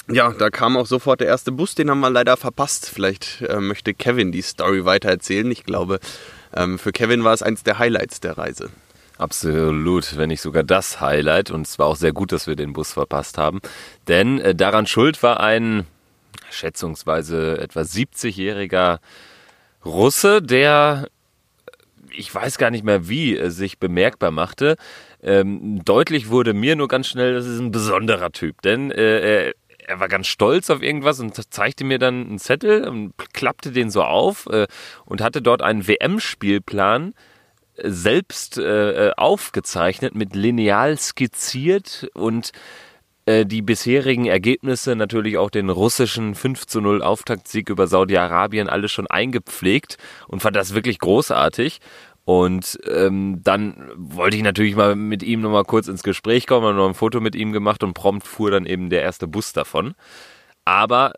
ja, da kam auch sofort der erste Bus, den haben wir leider verpasst. Vielleicht äh, möchte Kevin die Story weiter erzählen. Ich glaube, ähm, für Kevin war es eins der Highlights der Reise. Absolut, wenn nicht sogar das Highlight. Und es war auch sehr gut, dass wir den Bus verpasst haben. Denn äh, daran schuld war ein schätzungsweise etwa 70-jähriger Russe, der ich weiß gar nicht mehr wie, äh, sich bemerkbar machte. Ähm, deutlich wurde mir nur ganz schnell, das ist ein besonderer Typ, denn äh, er, er war ganz stolz auf irgendwas und zeigte mir dann einen Zettel und klappte den so auf äh, und hatte dort einen WM-Spielplan äh, selbst äh, äh, aufgezeichnet, mit Lineal skizziert und äh, die bisherigen Ergebnisse, natürlich auch den russischen 5 zu 0 Auftaktsieg über Saudi-Arabien, alles schon eingepflegt und fand das wirklich großartig. Und ähm, dann wollte ich natürlich mal mit ihm nochmal kurz ins Gespräch kommen, habe noch ein Foto mit ihm gemacht und prompt fuhr dann eben der erste Bus davon. Aber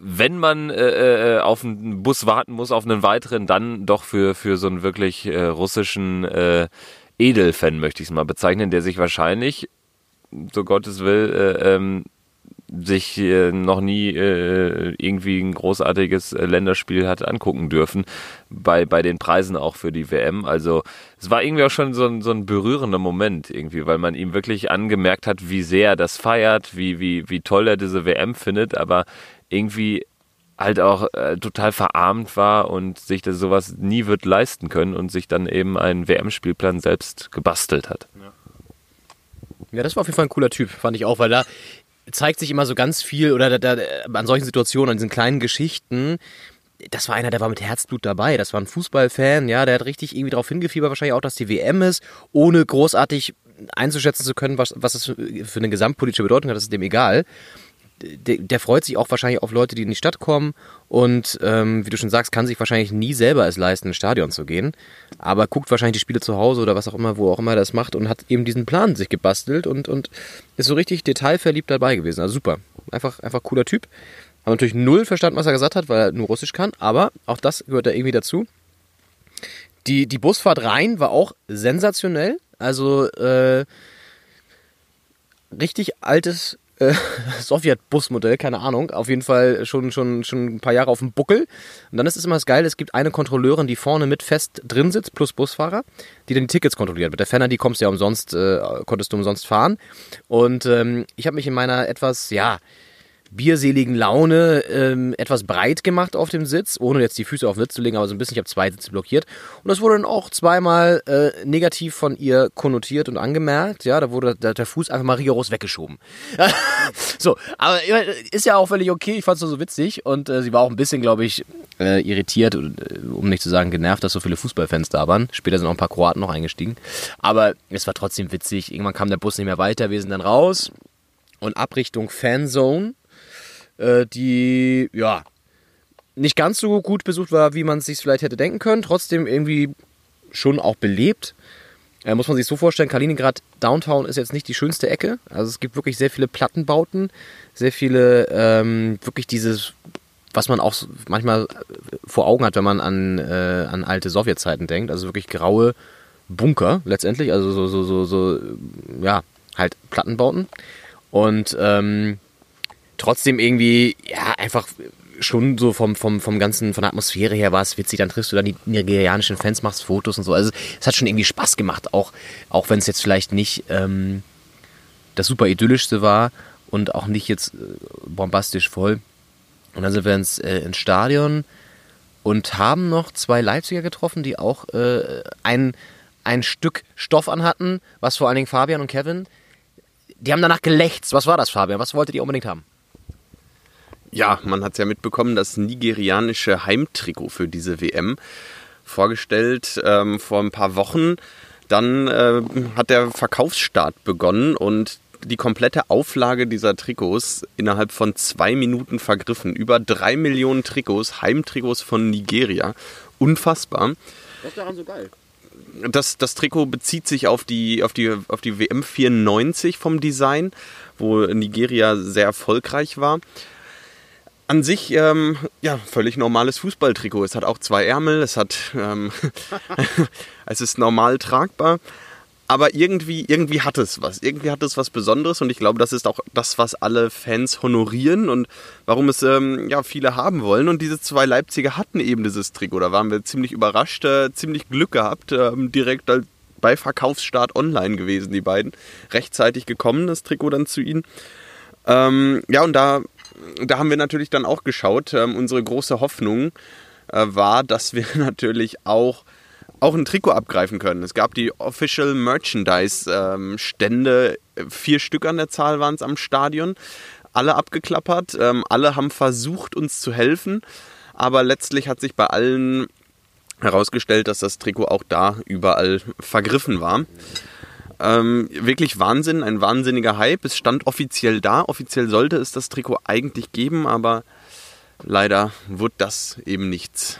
wenn man äh, äh, auf einen Bus warten muss, auf einen weiteren, dann doch für, für so einen wirklich äh, russischen äh, Edelfan, möchte ich es mal bezeichnen, der sich wahrscheinlich, so Gottes will, äh, ähm, sich äh, noch nie äh, irgendwie ein großartiges äh, Länderspiel hat angucken dürfen, bei, bei den Preisen auch für die WM. Also es war irgendwie auch schon so ein, so ein berührender Moment irgendwie, weil man ihm wirklich angemerkt hat, wie sehr er das feiert, wie, wie, wie toll er diese WM findet, aber irgendwie halt auch äh, total verarmt war und sich das sowas nie wird leisten können und sich dann eben einen WM-Spielplan selbst gebastelt hat. Ja. Ja, das war auf jeden Fall ein cooler Typ, fand ich auch, weil da zeigt sich immer so ganz viel oder da, da, an solchen Situationen, an diesen kleinen Geschichten. Das war einer, der war mit Herzblut dabei. Das war ein Fußballfan, ja, der hat richtig irgendwie darauf hingefiebert, wahrscheinlich auch, dass die WM ist, ohne großartig einzuschätzen zu können, was, was es für eine gesamtpolitische Bedeutung hat, das ist dem egal. Der, der, freut sich auch wahrscheinlich auf Leute, die in die Stadt kommen und ähm, wie du schon sagst, kann sich wahrscheinlich nie selber es leisten, ins Stadion zu gehen, aber guckt wahrscheinlich die Spiele zu Hause oder was auch immer, wo auch immer er das macht und hat eben diesen Plan sich gebastelt und, und ist so richtig detailverliebt dabei gewesen. Also super. Einfach, einfach cooler Typ. Haben natürlich null verstanden, was er gesagt hat, weil er nur Russisch kann, aber auch das gehört da irgendwie dazu. Die, die Busfahrt rein war auch sensationell. Also äh, richtig altes äh, Sowjet-Busmodell, keine Ahnung. Auf jeden Fall schon, schon, schon ein paar Jahre auf dem Buckel. Und dann ist es immer das Geile, es gibt eine Kontrolleurin, die vorne mit fest drin sitzt, plus Busfahrer, die dann die Tickets kontrolliert. Mit der Fenner, die kommst du ja umsonst, äh, konntest du umsonst fahren. Und ähm, ich habe mich in meiner etwas, ja, bierseligen Laune ähm, etwas breit gemacht auf dem Sitz, ohne jetzt die Füße auf den Sitz zu legen, aber so ein bisschen, ich habe zwei Sitze blockiert. Und das wurde dann auch zweimal äh, negativ von ihr konnotiert und angemerkt. Ja, da wurde der, der Fuß einfach mal rigoros weggeschoben. so, aber ist ja auch völlig okay. Ich fand es so witzig und äh, sie war auch ein bisschen, glaube ich, äh, irritiert, äh, um nicht zu sagen genervt, dass so viele Fußballfans da waren. Später sind auch ein paar Kroaten noch eingestiegen. Aber es war trotzdem witzig. Irgendwann kam der Bus nicht mehr weiter. Wir sind dann raus und ab Richtung Fanzone äh, die ja nicht ganz so gut besucht war, wie man es sich vielleicht hätte denken können. Trotzdem irgendwie schon auch belebt. Äh, muss man sich so vorstellen, Kaliningrad Downtown ist jetzt nicht die schönste Ecke. Also es gibt wirklich sehr viele Plattenbauten, sehr viele, ähm, wirklich dieses, was man auch manchmal vor Augen hat, wenn man an, äh, an alte Sowjetzeiten denkt. Also wirklich graue Bunker letztendlich, also so, so, so, so ja, halt Plattenbauten. Und ähm, trotzdem irgendwie, ja, einfach schon so vom, vom, vom ganzen, von der Atmosphäre her war es witzig, dann triffst du dann die nigerianischen Fans, machst Fotos und so. Also es hat schon irgendwie Spaß gemacht, auch, auch wenn es jetzt vielleicht nicht ähm, das super idyllischste war und auch nicht jetzt äh, bombastisch voll. Und dann sind wir ins, äh, ins Stadion und haben noch zwei Leipziger getroffen, die auch äh, ein, ein Stück Stoff anhatten, was vor allen Dingen Fabian und Kevin, die haben danach gelächzt. Was war das, Fabian? Was wolltet ihr unbedingt haben? Ja, man hat es ja mitbekommen, das nigerianische Heimtrikot für diese WM vorgestellt ähm, vor ein paar Wochen. Dann äh, hat der Verkaufsstart begonnen und die komplette Auflage dieser Trikots innerhalb von zwei Minuten vergriffen. Über drei Millionen Trikots, Heimtrikots von Nigeria. Unfassbar. Was ist daran so geil? Das, das Trikot bezieht sich auf die, auf, die, auf die WM 94 vom Design, wo Nigeria sehr erfolgreich war an sich ähm, ja völlig normales Fußballtrikot. Es hat auch zwei Ärmel, es hat ähm, es ist normal tragbar, aber irgendwie irgendwie hat es was. Irgendwie hat es was Besonderes und ich glaube, das ist auch das, was alle Fans honorieren und warum es ähm, ja viele haben wollen. Und diese zwei Leipziger hatten eben dieses Trikot. Da waren wir ziemlich überrascht, äh, ziemlich Glück gehabt, äh, direkt als bei Verkaufsstart online gewesen, die beiden. Rechtzeitig gekommen, das Trikot dann zu ihnen. Ähm, ja, und da da haben wir natürlich dann auch geschaut. Ähm, unsere große Hoffnung äh, war, dass wir natürlich auch auch ein Trikot abgreifen können. Es gab die Official Merchandise ähm, Stände, vier Stück an der Zahl waren es am Stadion, alle abgeklappert, ähm, alle haben versucht uns zu helfen, aber letztlich hat sich bei allen herausgestellt, dass das Trikot auch da überall vergriffen war. Ähm, wirklich Wahnsinn, ein wahnsinniger Hype. Es stand offiziell da. Offiziell sollte es das Trikot eigentlich geben, aber leider wird das eben nichts.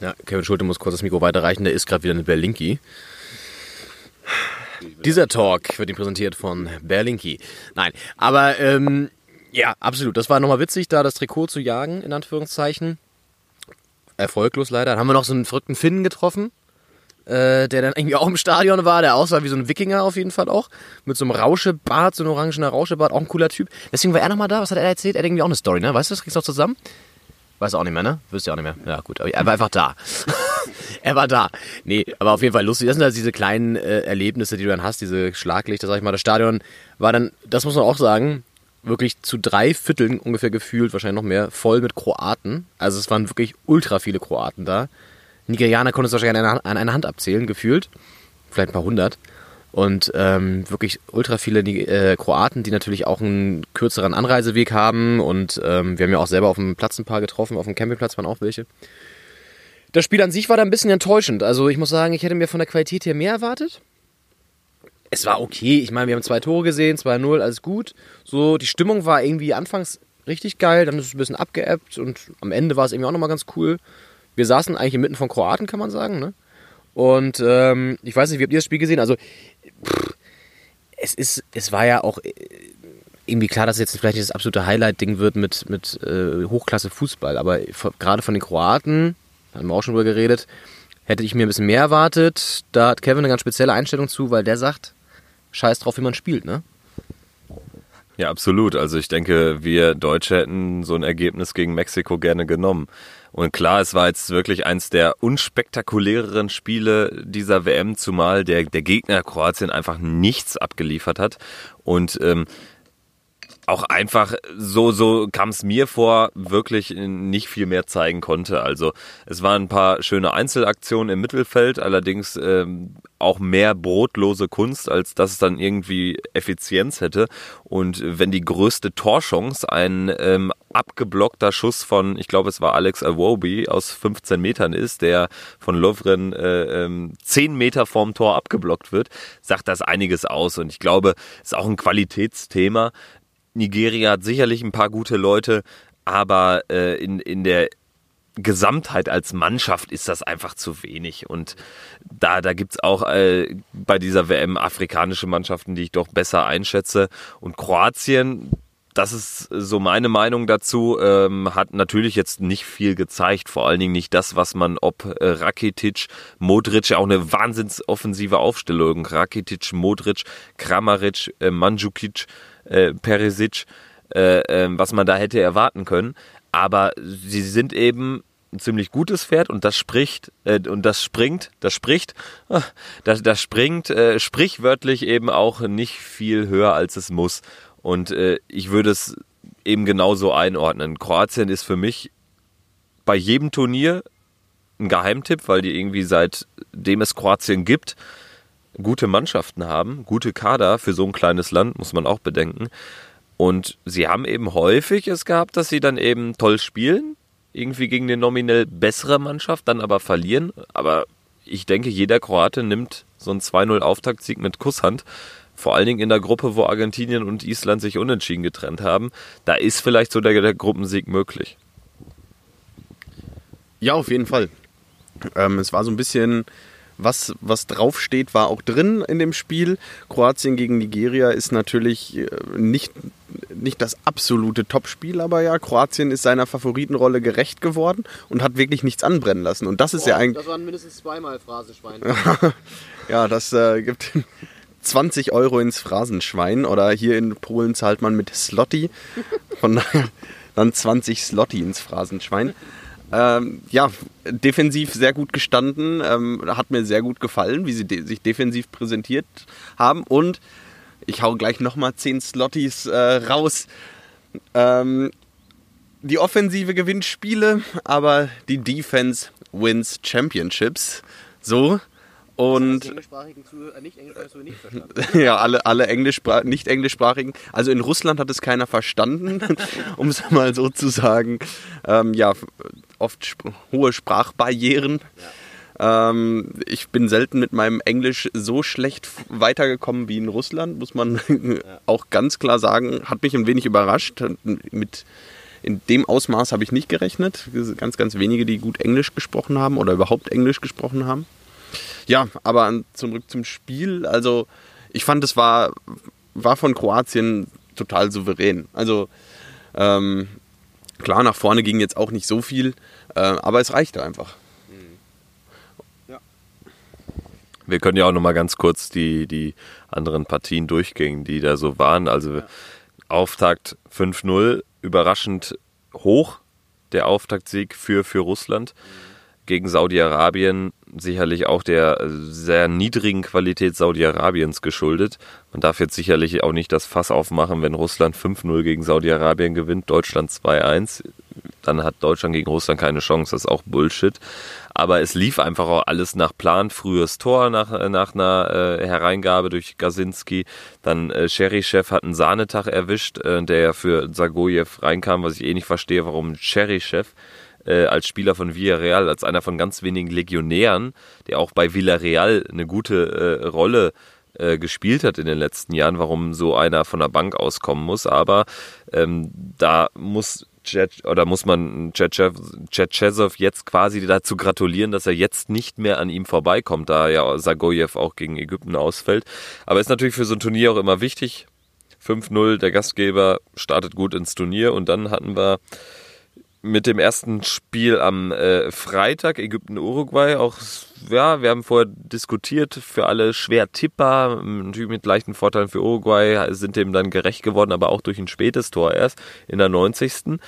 Ja, Kevin Schulte muss kurz das Mikro weiterreichen. Der ist gerade wieder eine Berlinki. Dieser Talk wird ihm präsentiert von Berlinki. Nein, aber ähm, ja, absolut. Das war nochmal witzig, da das Trikot zu jagen, in Anführungszeichen. Erfolglos leider. Dann haben wir noch so einen verrückten Finnen getroffen äh, der dann irgendwie auch im Stadion war, der aussah wie so ein Wikinger auf jeden Fall auch, mit so einem Rauschebart, so einem orangener Rauschebart, auch ein cooler Typ. Deswegen war er nochmal da, was hat er erzählt? Er hat irgendwie auch eine Story, ne? Weißt du, das kriegst du auch zusammen? Weiß auch nicht mehr, ne? Wüsste ja auch nicht mehr. Ja, gut, aber er war einfach da. er war da. Nee, aber auf jeden Fall lustig. Das sind halt diese kleinen äh, Erlebnisse, die du dann hast, diese Schlaglichter, sag ich mal. Das Stadion war dann, das muss man auch sagen, wirklich zu drei Vierteln ungefähr gefühlt, wahrscheinlich noch mehr, voll mit Kroaten. Also es waren wirklich ultra viele Kroaten da. Nigerianer konntest du wahrscheinlich an einer, an einer Hand abzählen, gefühlt. Vielleicht ein paar hundert. Und ähm, wirklich ultra viele äh, Kroaten, die natürlich auch einen kürzeren Anreiseweg haben. Und ähm, wir haben ja auch selber auf dem Platz ein paar getroffen, auf dem Campingplatz waren auch welche. Das Spiel an sich war da ein bisschen enttäuschend. Also ich muss sagen, ich hätte mir von der Qualität her mehr erwartet. Es war okay. Ich meine, wir haben zwei Tore gesehen, 2-0, alles gut. So, die Stimmung war irgendwie anfangs richtig geil, dann ist es ein bisschen abgeebbt und am Ende war es irgendwie auch nochmal ganz cool. Wir saßen eigentlich inmitten von Kroaten, kann man sagen. Ne? Und ähm, ich weiß nicht, wie habt ihr das Spiel gesehen? Also, pff, es ist, es war ja auch äh, irgendwie klar, dass es jetzt vielleicht das absolute Highlight-Ding wird mit, mit äh, Hochklasse-Fußball. Aber gerade von den Kroaten, da haben wir auch schon drüber geredet, hätte ich mir ein bisschen mehr erwartet. Da hat Kevin eine ganz spezielle Einstellung zu, weil der sagt, scheiß drauf, wie man spielt, ne? Ja, absolut. Also ich denke, wir Deutsche hätten so ein Ergebnis gegen Mexiko gerne genommen. Und klar, es war jetzt wirklich eins der unspektakuläreren Spiele dieser WM, zumal der, der Gegner Kroatien einfach nichts abgeliefert hat. Und ähm, auch einfach so, so kam es mir vor, wirklich nicht viel mehr zeigen konnte. Also es waren ein paar schöne Einzelaktionen im Mittelfeld, allerdings ähm, auch mehr brotlose Kunst, als dass es dann irgendwie Effizienz hätte. Und wenn die größte Torchance ein ähm, abgeblockter Schuss von, ich glaube es war Alex Awobi aus 15 Metern ist, der von Lovren äh, ähm, 10 Meter vorm Tor abgeblockt wird, sagt das einiges aus. Und ich glaube, es ist auch ein Qualitätsthema. Nigeria hat sicherlich ein paar gute Leute, aber äh, in, in der Gesamtheit als Mannschaft ist das einfach zu wenig. Und da, da gibt es auch äh, bei dieser WM afrikanische Mannschaften, die ich doch besser einschätze. Und Kroatien, das ist so meine Meinung dazu, ähm, hat natürlich jetzt nicht viel gezeigt. Vor allen Dingen nicht das, was man ob äh, Rakitic, Modric, auch eine wahnsinns offensive Aufstellung. Rakitic, Modric, Kramaric, äh, Mandzukic, äh, Perisic, äh, äh, was man da hätte erwarten können. Aber sie sind eben ein ziemlich gutes Pferd und das spricht äh, und das springt, das spricht, ah, das, das springt äh, sprichwörtlich eben auch nicht viel höher als es muss. Und äh, ich würde es eben genauso einordnen. Kroatien ist für mich bei jedem Turnier ein Geheimtipp, weil die irgendwie seitdem es Kroatien gibt, gute Mannschaften haben, gute Kader für so ein kleines Land, muss man auch bedenken. Und sie haben eben häufig es gehabt, dass sie dann eben toll spielen, irgendwie gegen eine nominell bessere Mannschaft, dann aber verlieren. Aber ich denke, jeder Kroate nimmt so einen 2-0 Auftaktsieg mit Kusshand. Vor allen Dingen in der Gruppe, wo Argentinien und Island sich unentschieden getrennt haben. Da ist vielleicht so der, der Gruppensieg möglich. Ja, auf jeden Fall. Ähm, es war so ein bisschen was, was draufsteht, war auch drin in dem Spiel. Kroatien gegen Nigeria ist natürlich äh, nicht, nicht das absolute Topspiel, aber ja, Kroatien ist seiner Favoritenrolle gerecht geworden und hat wirklich nichts anbrennen lassen. Und das ist ja eigentlich. Das waren mindestens zweimal Phrasenschwein. ja, das äh, gibt 20 Euro ins Phrasenschwein oder hier in Polen zahlt man mit Slotty. Von daher dann 20 Slotty ins Phrasenschwein. Ähm, ja, defensiv sehr gut gestanden. Ähm, hat mir sehr gut gefallen, wie sie de sich defensiv präsentiert haben. Und ich hau gleich nochmal 10 Slotties äh, raus. Ähm, die Offensive gewinnt Spiele, aber die Defense wins Championships. So. Und englischsprachigen nicht englischsprachigen nicht verstanden. ja, alle, alle Englischspra nicht englischsprachigen. Also in Russland hat es keiner verstanden, um es mal so zu sagen. Ähm, ja, oft sp hohe Sprachbarrieren. Ähm, ich bin selten mit meinem Englisch so schlecht weitergekommen wie in Russland, muss man auch ganz klar sagen. Hat mich ein wenig überrascht. Mit in dem Ausmaß habe ich nicht gerechnet. Ganz, ganz wenige, die gut Englisch gesprochen haben oder überhaupt Englisch gesprochen haben. Ja, aber an, zurück zum Spiel. Also, ich fand, es war, war von Kroatien total souverän. Also, ähm, klar, nach vorne ging jetzt auch nicht so viel, äh, aber es reichte einfach. Wir können ja auch nochmal ganz kurz die, die anderen Partien durchgehen, die da so waren. Also Auftakt 5-0, überraschend hoch der Auftaktsieg für, für Russland gegen Saudi-Arabien sicherlich auch der sehr niedrigen Qualität Saudi-Arabiens geschuldet. Man darf jetzt sicherlich auch nicht das Fass aufmachen, wenn Russland 5-0 gegen Saudi-Arabien gewinnt, Deutschland 2-1. Dann hat Deutschland gegen Russland keine Chance, das ist auch Bullshit. Aber es lief einfach auch alles nach Plan. Frühes Tor nach, nach einer äh, Hereingabe durch Gasinski. Dann äh, Cherichev hat einen Sahnetag erwischt, äh, der ja für Zagojew reinkam, was ich eh nicht verstehe, warum Cherichev äh, als Spieler von Villarreal, als einer von ganz wenigen Legionären, der auch bei Villarreal eine gute äh, Rolle äh, gespielt hat in den letzten Jahren, warum so einer von der Bank auskommen muss. Aber ähm, da muss oder muss man Chetchesow jetzt quasi dazu gratulieren, dass er jetzt nicht mehr an ihm vorbeikommt, da ja Sagoyev auch gegen Ägypten ausfällt. Aber ist natürlich für so ein Turnier auch immer wichtig. 5-0, der Gastgeber startet gut ins Turnier und dann hatten wir mit dem ersten Spiel am äh, Freitag, Ägypten-Uruguay. Auch, ja, wir haben vorher diskutiert, für alle schwer tippbar, natürlich mit leichten Vorteilen für Uruguay, sind dem dann gerecht geworden, aber auch durch ein spätes Tor erst in der 90.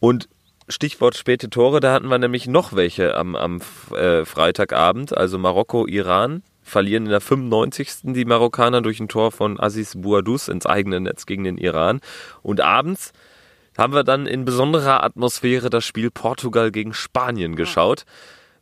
Und Stichwort späte Tore, da hatten wir nämlich noch welche am, am äh, Freitagabend, also Marokko, Iran. Verlieren in der 95. die Marokkaner durch ein Tor von Aziz Bouadouz ins eigene Netz gegen den Iran. Und abends haben wir dann in besonderer Atmosphäre das Spiel Portugal gegen Spanien geschaut.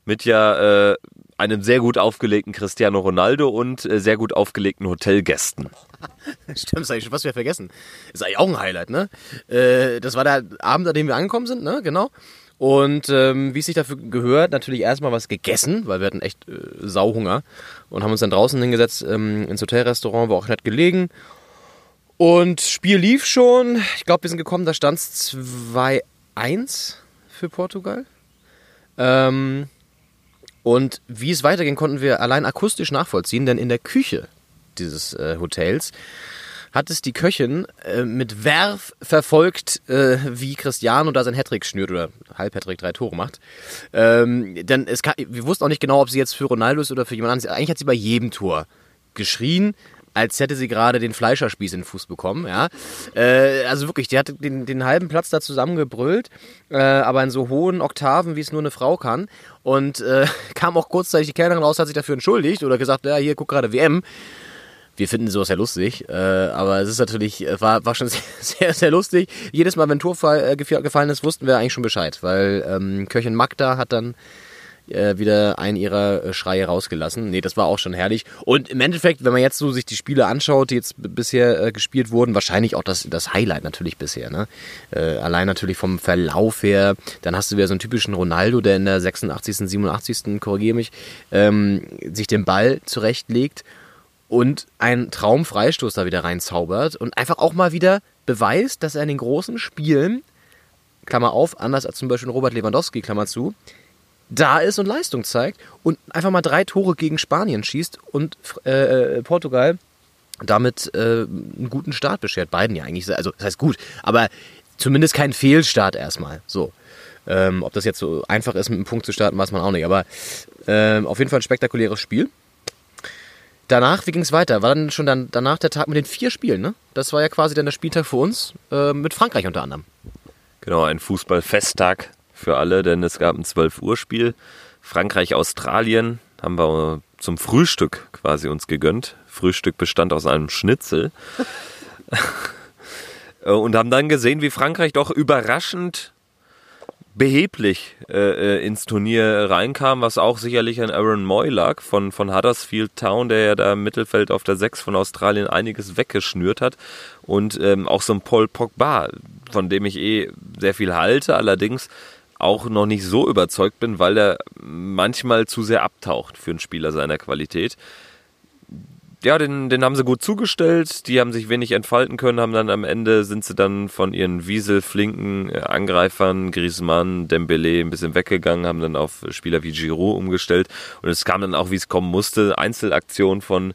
Mit ja äh, einem sehr gut aufgelegten Cristiano Ronaldo und äh, sehr gut aufgelegten Hotelgästen. Stimmt, das habe ich schon fast wieder vergessen. Ist eigentlich auch ein Highlight, ne? Äh, das war der Abend, an dem wir angekommen sind, ne? Genau. Und ähm, wie es sich dafür gehört, natürlich erstmal was gegessen, weil wir hatten echt äh, Sauhunger und haben uns dann draußen hingesetzt ähm, ins Hotelrestaurant, war auch nett gelegen und Spiel lief schon. Ich glaube, wir sind gekommen, da stand es 2-1 für Portugal. Ähm, und wie es weiterging, konnten wir allein akustisch nachvollziehen, denn in der Küche dieses äh, Hotels hat es die Köchin äh, mit Werf verfolgt, äh, wie Cristiano da sein Hattrick schnürt oder Halb-Hattrick drei Tore macht. Ähm, denn es kann, wir wussten auch nicht genau, ob sie jetzt für Ronaldo ist oder für jemand anderes. Eigentlich hat sie bei jedem Tor geschrien als hätte sie gerade den Fleischerspieß in den Fuß bekommen. Ja? Äh, also wirklich, die hat den, den halben Platz da zusammengebrüllt, äh, aber in so hohen Oktaven, wie es nur eine Frau kann. Und äh, kam auch kurzzeitig die Kellnerin raus, hat sich dafür entschuldigt oder gesagt, ja, hier, guck gerade WM. Wir finden sowas ja lustig, äh, aber es ist natürlich, äh, war, war schon sehr, sehr, sehr lustig. Jedes Mal, wenn Tor äh, gefallen ist, wussten wir eigentlich schon Bescheid, weil ähm, Köchin Magda hat dann äh, wieder einen ihrer äh, Schreie rausgelassen. Nee, das war auch schon herrlich. Und im Endeffekt, wenn man jetzt so sich die Spiele anschaut, die jetzt bisher äh, gespielt wurden, wahrscheinlich auch das, das Highlight natürlich bisher. Ne? Äh, allein natürlich vom Verlauf her, dann hast du wieder so einen typischen Ronaldo, der in der 86., 87., korrigiere mich, ähm, sich den Ball zurechtlegt und einen Traumfreistoß da wieder reinzaubert und einfach auch mal wieder beweist, dass er in den großen Spielen, Klammer auf, anders als zum Beispiel Robert Lewandowski, Klammer zu, da ist und Leistung zeigt und einfach mal drei Tore gegen Spanien schießt und äh, Portugal damit äh, einen guten Start beschert. Beiden ja eigentlich. Also, das heißt gut, aber zumindest kein Fehlstart erstmal. So. Ähm, ob das jetzt so einfach ist, mit einem Punkt zu starten, weiß man auch nicht. Aber ähm, auf jeden Fall ein spektakuläres Spiel. Danach, wie ging es weiter? War dann schon dann, danach der Tag mit den vier Spielen, ne? Das war ja quasi dann der Spieltag für uns, äh, mit Frankreich unter anderem. Genau, ein Fußballfesttag für alle, denn es gab ein 12 Uhr Spiel. Frankreich-Australien haben wir zum Frühstück quasi uns gegönnt. Frühstück bestand aus einem Schnitzel. Und haben dann gesehen, wie Frankreich doch überraschend beheblich äh, äh, ins Turnier reinkam, was auch sicherlich an Aaron Moy lag von, von Huddersfield Town, der ja da im Mittelfeld auf der 6 von Australien einiges weggeschnürt hat. Und ähm, auch so ein Paul Pogba, von dem ich eh sehr viel halte, allerdings auch noch nicht so überzeugt bin, weil er manchmal zu sehr abtaucht für einen Spieler seiner Qualität. Ja, den, den haben sie gut zugestellt, die haben sich wenig entfalten können, haben dann am Ende sind sie dann von ihren wieselflinken äh, Angreifern, Griezmann, Dembele ein bisschen weggegangen, haben dann auf Spieler wie Giroud umgestellt und es kam dann auch, wie es kommen musste, Einzelaktion von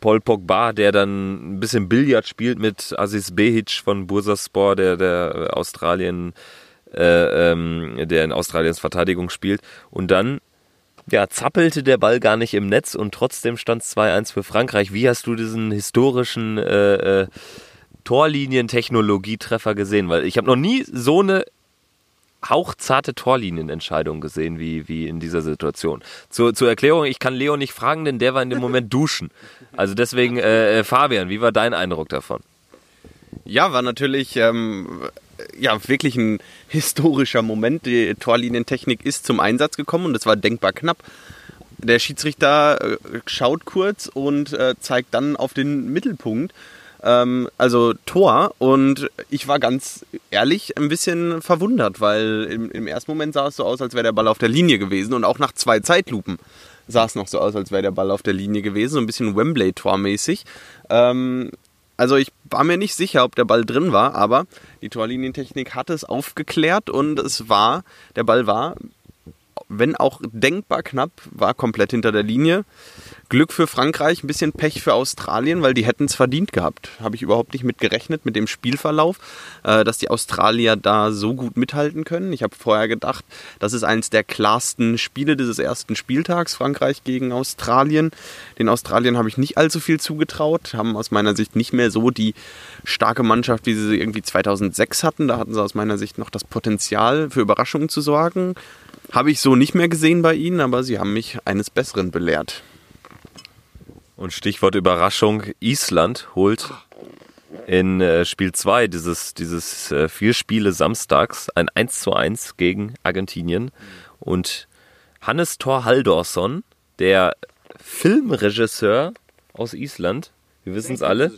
Paul Pogba, der dann ein bisschen Billard spielt mit Aziz Behic von Bursaspor, der, der Australien äh, ähm, der in Australiens Verteidigung spielt. Und dann ja, zappelte der Ball gar nicht im Netz und trotzdem stand es 2-1 für Frankreich. Wie hast du diesen historischen äh, äh, Torlinientechnologietreffer gesehen? Weil ich habe noch nie so eine hauchzarte Torlinienentscheidung gesehen wie, wie in dieser Situation. Zur, zur Erklärung, ich kann Leo nicht fragen, denn der war in dem Moment duschen. Also deswegen, äh, äh Fabian, wie war dein Eindruck davon? Ja, war natürlich ähm, ja wirklich ein historischer Moment. Die Torlinientechnik ist zum Einsatz gekommen und es war denkbar knapp. Der Schiedsrichter äh, schaut kurz und äh, zeigt dann auf den Mittelpunkt, ähm, also Tor. Und ich war ganz ehrlich ein bisschen verwundert, weil im, im ersten Moment sah es so aus, als wäre der Ball auf der Linie gewesen und auch nach zwei Zeitlupen sah es noch so aus, als wäre der Ball auf der Linie gewesen, so ein bisschen Wembley-Tor-mäßig. Ähm, also ich war mir nicht sicher, ob der Ball drin war, aber die Torlinientechnik hat es aufgeklärt und es war, der Ball war, wenn auch denkbar knapp, war komplett hinter der Linie. Glück für Frankreich, ein bisschen Pech für Australien, weil die hätten es verdient gehabt. Habe ich überhaupt nicht mit gerechnet mit dem Spielverlauf, äh, dass die Australier da so gut mithalten können. Ich habe vorher gedacht, das ist eines der klarsten Spiele dieses ersten Spieltags, Frankreich gegen Australien. Den Australiern habe ich nicht allzu viel zugetraut, haben aus meiner Sicht nicht mehr so die starke Mannschaft, wie sie irgendwie 2006 hatten. Da hatten sie aus meiner Sicht noch das Potenzial für Überraschungen zu sorgen. Habe ich so nicht mehr gesehen bei ihnen, aber sie haben mich eines Besseren belehrt. Und Stichwort Überraschung, Island holt in äh, Spiel 2 dieses, dieses äh, vier Spiele samstags ein 1 zu 1 gegen Argentinien. Und Hannes Thor Haldorsson, der Filmregisseur aus Island, wir wissen es alle,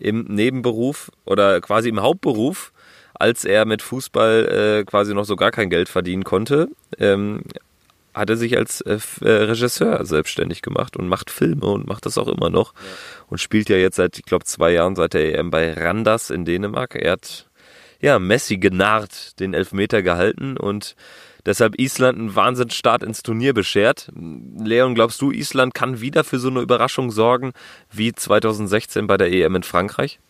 im Nebenberuf oder quasi im Hauptberuf, als er mit Fußball äh, quasi noch so gar kein Geld verdienen konnte, ähm, hat er sich als äh, äh, Regisseur selbstständig gemacht und macht Filme und macht das auch immer noch. Ja. Und spielt ja jetzt seit, ich glaube, zwei Jahren seit der EM bei Randers in Dänemark. Er hat ja Messi genarrt, den Elfmeter gehalten und deshalb Island einen Wahnsinnsstart ins Turnier beschert. Leon, glaubst du, Island kann wieder für so eine Überraschung sorgen wie 2016 bei der EM in Frankreich?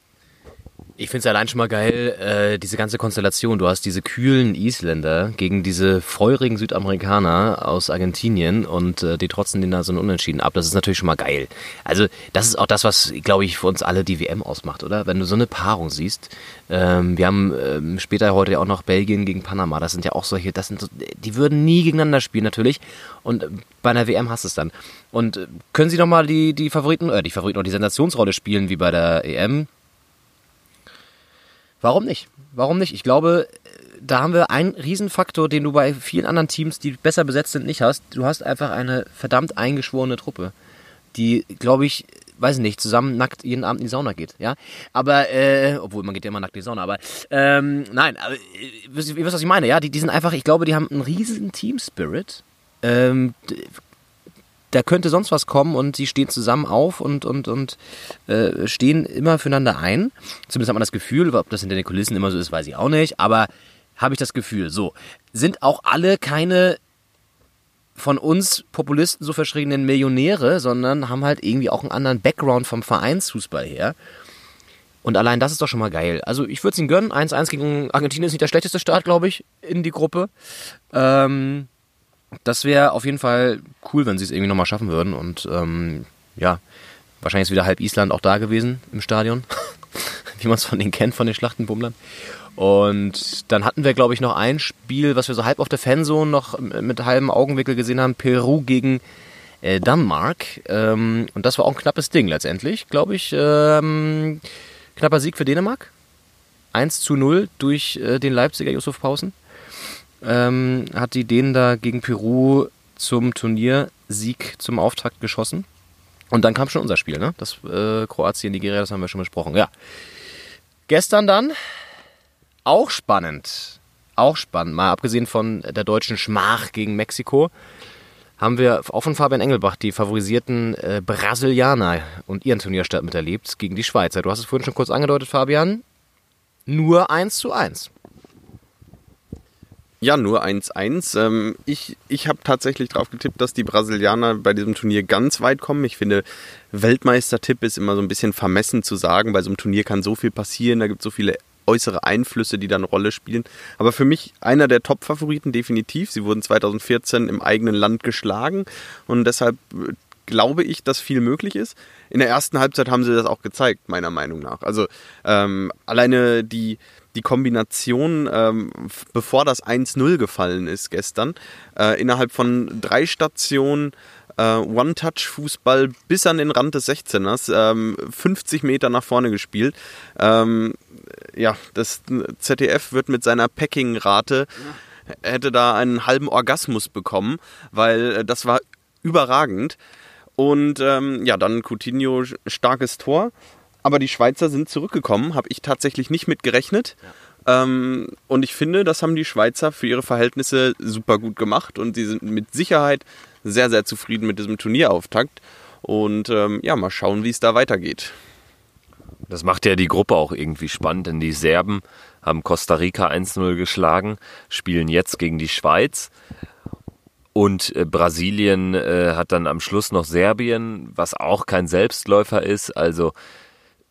Ich finde es allein schon mal geil, äh, diese ganze Konstellation. Du hast diese kühlen Isländer gegen diese feurigen Südamerikaner aus Argentinien und äh, die trotzen den da so ein Unentschieden ab. Das ist natürlich schon mal geil. Also, das ist auch das, was, glaube ich, für uns alle die WM ausmacht, oder? Wenn du so eine Paarung siehst. Ähm, wir haben ähm, später heute ja auch noch Belgien gegen Panama. Das sind ja auch solche, das sind, die würden nie gegeneinander spielen, natürlich. Und bei einer WM hast du es dann. Und äh, können sie nochmal die, die Favoriten, äh, die Favoriten oder die Sensationsrolle spielen wie bei der EM? Warum nicht? Warum nicht? Ich glaube, da haben wir einen Riesenfaktor, den du bei vielen anderen Teams, die besser besetzt sind, nicht hast. Du hast einfach eine verdammt eingeschworene Truppe, die, glaube ich, weiß ich nicht, zusammen nackt jeden Abend in die Sauna geht, ja. Aber, äh, obwohl man geht ja immer nackt in die Sauna, aber ähm, nein, aber ihr wisst, was ich meine, ja. Die, die sind einfach, ich glaube, die haben einen riesen Team-Spirit. Ähm, da könnte sonst was kommen und sie stehen zusammen auf und, und, und äh, stehen immer füreinander ein. Zumindest hat man das Gefühl, ob das hinter den Kulissen immer so ist, weiß ich auch nicht, aber habe ich das Gefühl. So, sind auch alle keine von uns Populisten so verschriebenen Millionäre, sondern haben halt irgendwie auch einen anderen Background vom Vereinsfußball her. Und allein das ist doch schon mal geil. Also ich würde es ihnen gönnen. 1-1 gegen Argentinien ist nicht der schlechteste Start, glaube ich, in die Gruppe. Ähm, das wäre auf jeden Fall cool, wenn sie es irgendwie nochmal schaffen würden. Und ähm, ja, wahrscheinlich ist wieder halb Island auch da gewesen im Stadion, wie man es von denen kennt, von den Schlachtenbummlern. Und dann hatten wir, glaube ich, noch ein Spiel, was wir so halb auf der Fanzone noch mit halbem Augenwickel gesehen haben, Peru gegen äh, Dänemark. Ähm, und das war auch ein knappes Ding letztendlich, glaube ich. Ähm, knapper Sieg für Dänemark. 1 zu 0 durch äh, den Leipziger Yusuf Pausen ähm, hat die Dänen da gegen Peru zum Turniersieg zum Auftakt geschossen. Und dann kam schon unser Spiel, ne? Das äh, Kroatien, Nigeria, das haben wir schon besprochen. Ja. Gestern dann auch spannend. Auch spannend. Mal abgesehen von der deutschen Schmach gegen Mexiko, haben wir auch von Fabian Engelbach die favorisierten äh, Brasilianer und ihren Turnierstart miterlebt gegen die Schweizer. Du hast es vorhin schon kurz angedeutet, Fabian. Nur 1 zu 1. Ja, nur 1-1. Ähm, ich ich habe tatsächlich drauf getippt, dass die Brasilianer bei diesem Turnier ganz weit kommen. Ich finde, Weltmeistertipp ist immer so ein bisschen vermessen zu sagen. Bei so einem Turnier kann so viel passieren, da gibt es so viele äußere Einflüsse, die da eine Rolle spielen. Aber für mich einer der Top-Favoriten definitiv. Sie wurden 2014 im eigenen Land geschlagen und deshalb äh, glaube ich, dass viel möglich ist. In der ersten Halbzeit haben sie das auch gezeigt, meiner Meinung nach. Also ähm, alleine die die Kombination, ähm, bevor das 1-0 gefallen ist gestern, äh, innerhalb von drei Stationen äh, One-Touch-Fußball bis an den Rand des 16ers, ähm, 50 Meter nach vorne gespielt. Ähm, ja, das ZDF wird mit seiner Packing-Rate hätte da einen halben Orgasmus bekommen, weil äh, das war überragend. Und ähm, ja, dann Coutinho starkes Tor aber die Schweizer sind zurückgekommen, habe ich tatsächlich nicht mit gerechnet. Ja. Ähm, und ich finde, das haben die Schweizer für ihre Verhältnisse super gut gemacht und sie sind mit Sicherheit sehr, sehr zufrieden mit diesem Turnierauftakt. Und ähm, ja, mal schauen, wie es da weitergeht. Das macht ja die Gruppe auch irgendwie spannend, denn die Serben haben Costa Rica 1-0 geschlagen, spielen jetzt gegen die Schweiz. Und äh, Brasilien äh, hat dann am Schluss noch Serbien, was auch kein Selbstläufer ist. Also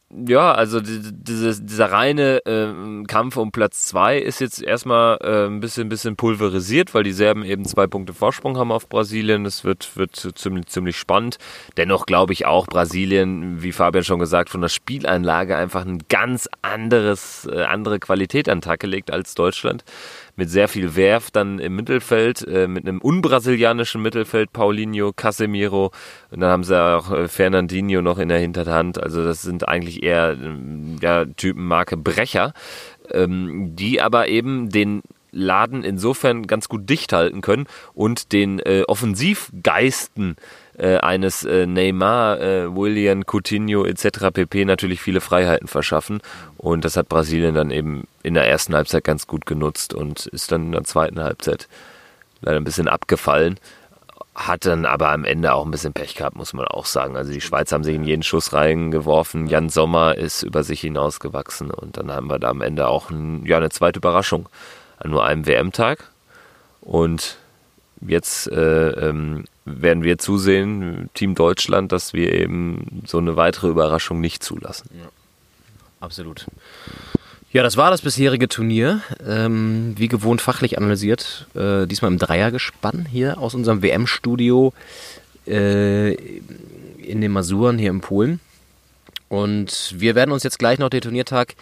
ja, also diese, dieser reine äh, Kampf um Platz zwei ist jetzt erstmal äh, ein bisschen, bisschen pulverisiert, weil die Serben eben zwei Punkte Vorsprung haben auf Brasilien. Es wird, wird ziemlich, ziemlich spannend. Dennoch glaube ich auch Brasilien, wie Fabian schon gesagt, von der Spieleinlage einfach ein ganz anderes, äh, andere Qualität an den Tag gelegt als Deutschland mit sehr viel Werf dann im Mittelfeld, äh, mit einem unbrasilianischen Mittelfeld, Paulinho, Casemiro und dann haben sie auch äh, Fernandinho noch in der Hinterhand. Also das sind eigentlich eher äh, ja, Typen Marke Brecher, ähm, die aber eben den Laden insofern ganz gut dicht halten können und den äh, Offensivgeisten äh, eines äh, Neymar, äh, William, Coutinho etc. pp. natürlich viele Freiheiten verschaffen. Und das hat Brasilien dann eben in der ersten Halbzeit ganz gut genutzt und ist dann in der zweiten Halbzeit leider ein bisschen abgefallen. Hat dann aber am Ende auch ein bisschen Pech gehabt, muss man auch sagen. Also die Schweizer haben sich in jeden Schuss reingeworfen. Jan Sommer ist über sich hinausgewachsen und dann haben wir da am Ende auch ein, ja, eine zweite Überraschung an nur einem WM-Tag. Und jetzt äh, ähm, werden wir zusehen, Team Deutschland, dass wir eben so eine weitere Überraschung nicht zulassen. Ja. Absolut. Ja, das war das bisherige Turnier. Ähm, wie gewohnt fachlich analysiert. Äh, diesmal im Dreiergespann hier aus unserem WM-Studio äh, in den Masuren hier in Polen. Und wir werden uns jetzt gleich noch den Turniertag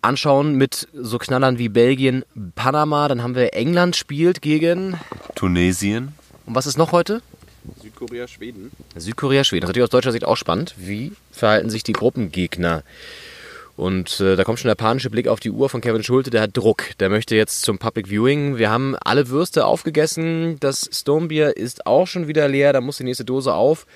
anschauen mit so Knallern wie Belgien, Panama. Dann haben wir England spielt gegen Tunesien. Und was ist noch heute? Südkorea, Schweden. Südkorea, Schweden. Das ist natürlich aus deutscher Sicht auch spannend. Wie verhalten sich die Gruppengegner? Und äh, da kommt schon der panische Blick auf die Uhr von Kevin Schulte, der hat Druck. Der möchte jetzt zum Public Viewing. Wir haben alle Würste aufgegessen. Das Stonebier ist auch schon wieder leer. Da muss die nächste Dose auf.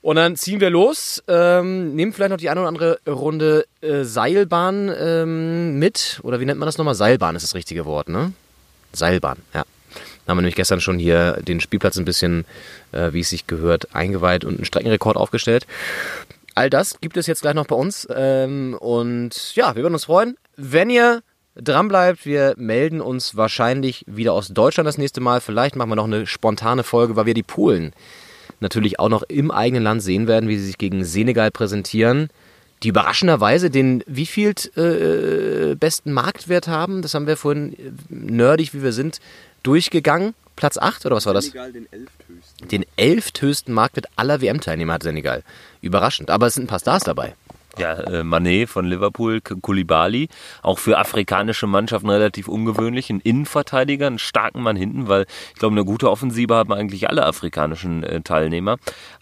Und dann ziehen wir los, ähm, nehmen vielleicht noch die eine oder andere Runde äh, Seilbahn ähm, mit. Oder wie nennt man das nochmal? Seilbahn ist das richtige Wort, ne? Seilbahn, ja. Da haben wir nämlich gestern schon hier den Spielplatz ein bisschen, äh, wie es sich gehört, eingeweiht und einen Streckenrekord aufgestellt. All das gibt es jetzt gleich noch bei uns. Ähm, und ja, wir würden uns freuen, wenn ihr dran bleibt. Wir melden uns wahrscheinlich wieder aus Deutschland das nächste Mal. Vielleicht machen wir noch eine spontane Folge, weil wir die Polen natürlich auch noch im eigenen Land sehen werden, wie sie sich gegen Senegal präsentieren. Die überraschenderweise den wie äh, besten Marktwert haben, das haben wir vorhin äh, nerdig, wie wir sind, durchgegangen. Platz 8 oder was war das? Senegal den elfthöchsten. Den elfthöchsten Marktwert aller WM-Teilnehmer hat Senegal. Überraschend. Aber es sind ein paar Stars dabei. Ja, äh, Manet von Liverpool, Kulibali, auch für afrikanische Mannschaften relativ ungewöhnlich, ein Innenverteidiger, einen starken Mann hinten, weil ich glaube, eine gute Offensive haben eigentlich alle afrikanischen äh, Teilnehmer.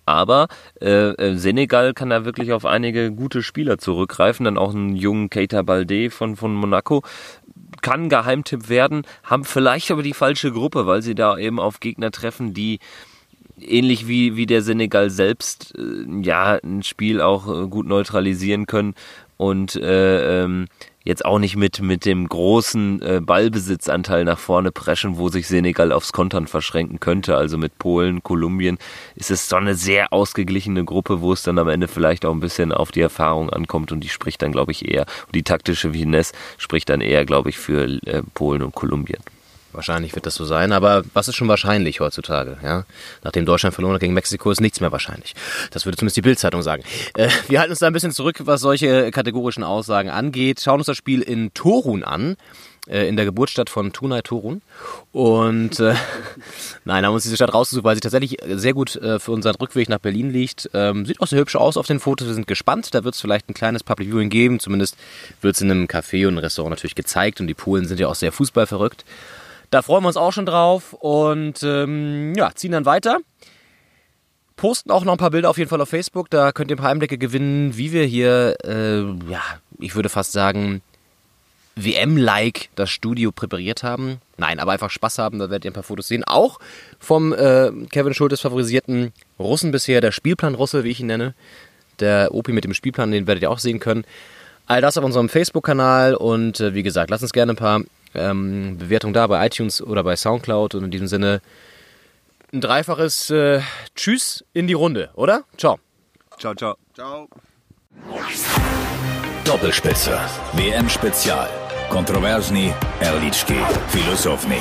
Aber äh, äh, Senegal kann da wirklich auf einige gute Spieler zurückgreifen, dann auch einen jungen Keita Balde von, von Monaco, kann Geheimtipp werden, haben vielleicht aber die falsche Gruppe, weil sie da eben auf Gegner treffen, die ähnlich wie, wie der Senegal selbst äh, ja ein Spiel auch äh, gut neutralisieren können. Und äh, ähm, jetzt auch nicht mit, mit dem großen äh, Ballbesitzanteil nach vorne preschen, wo sich Senegal aufs Kontern verschränken könnte. Also mit Polen, Kolumbien ist es so eine sehr ausgeglichene Gruppe, wo es dann am Ende vielleicht auch ein bisschen auf die Erfahrung ankommt und die spricht dann, glaube ich, eher, die taktische Finesse spricht dann eher, glaube ich, für äh, Polen und Kolumbien. Wahrscheinlich wird das so sein, aber was ist schon wahrscheinlich heutzutage? Ja? Nachdem Deutschland verloren hat gegen Mexiko, ist nichts mehr wahrscheinlich. Das würde zumindest die Bildzeitung sagen. Äh, wir halten uns da ein bisschen zurück, was solche kategorischen Aussagen angeht. Schauen uns das Spiel in Torun an äh, in der Geburtsstadt von Tunai Torun. Und äh, nein, haben uns diese Stadt rausgesucht, weil sie tatsächlich sehr gut äh, für unseren Rückweg nach Berlin liegt. Ähm, sieht auch sehr hübsch aus auf den Fotos. Wir sind gespannt. Da wird es vielleicht ein kleines Public Viewing geben. Zumindest wird es in einem Café und einem Restaurant natürlich gezeigt. Und die Polen sind ja auch sehr fußballverrückt. Da freuen wir uns auch schon drauf und ähm, ja, ziehen dann weiter. Posten auch noch ein paar Bilder auf jeden Fall auf Facebook. Da könnt ihr ein paar Einblicke gewinnen, wie wir hier, äh, ja, ich würde fast sagen, WM-like das Studio präpariert haben. Nein, aber einfach Spaß haben, da werdet ihr ein paar Fotos sehen. Auch vom äh, Kevin Schultes favorisierten Russen bisher, der Spielplan Russe, wie ich ihn nenne. Der Opi mit dem Spielplan, den werdet ihr auch sehen können. All das auf unserem Facebook-Kanal und äh, wie gesagt, lasst uns gerne ein paar ähm, Bewertung da bei iTunes oder bei Soundcloud. Und in diesem Sinne ein dreifaches äh, Tschüss in die Runde, oder? Ciao. Ciao, ciao. Ciao. Doppelspitze. WM Spezial. Kontroversni, Erlički, Filosofni.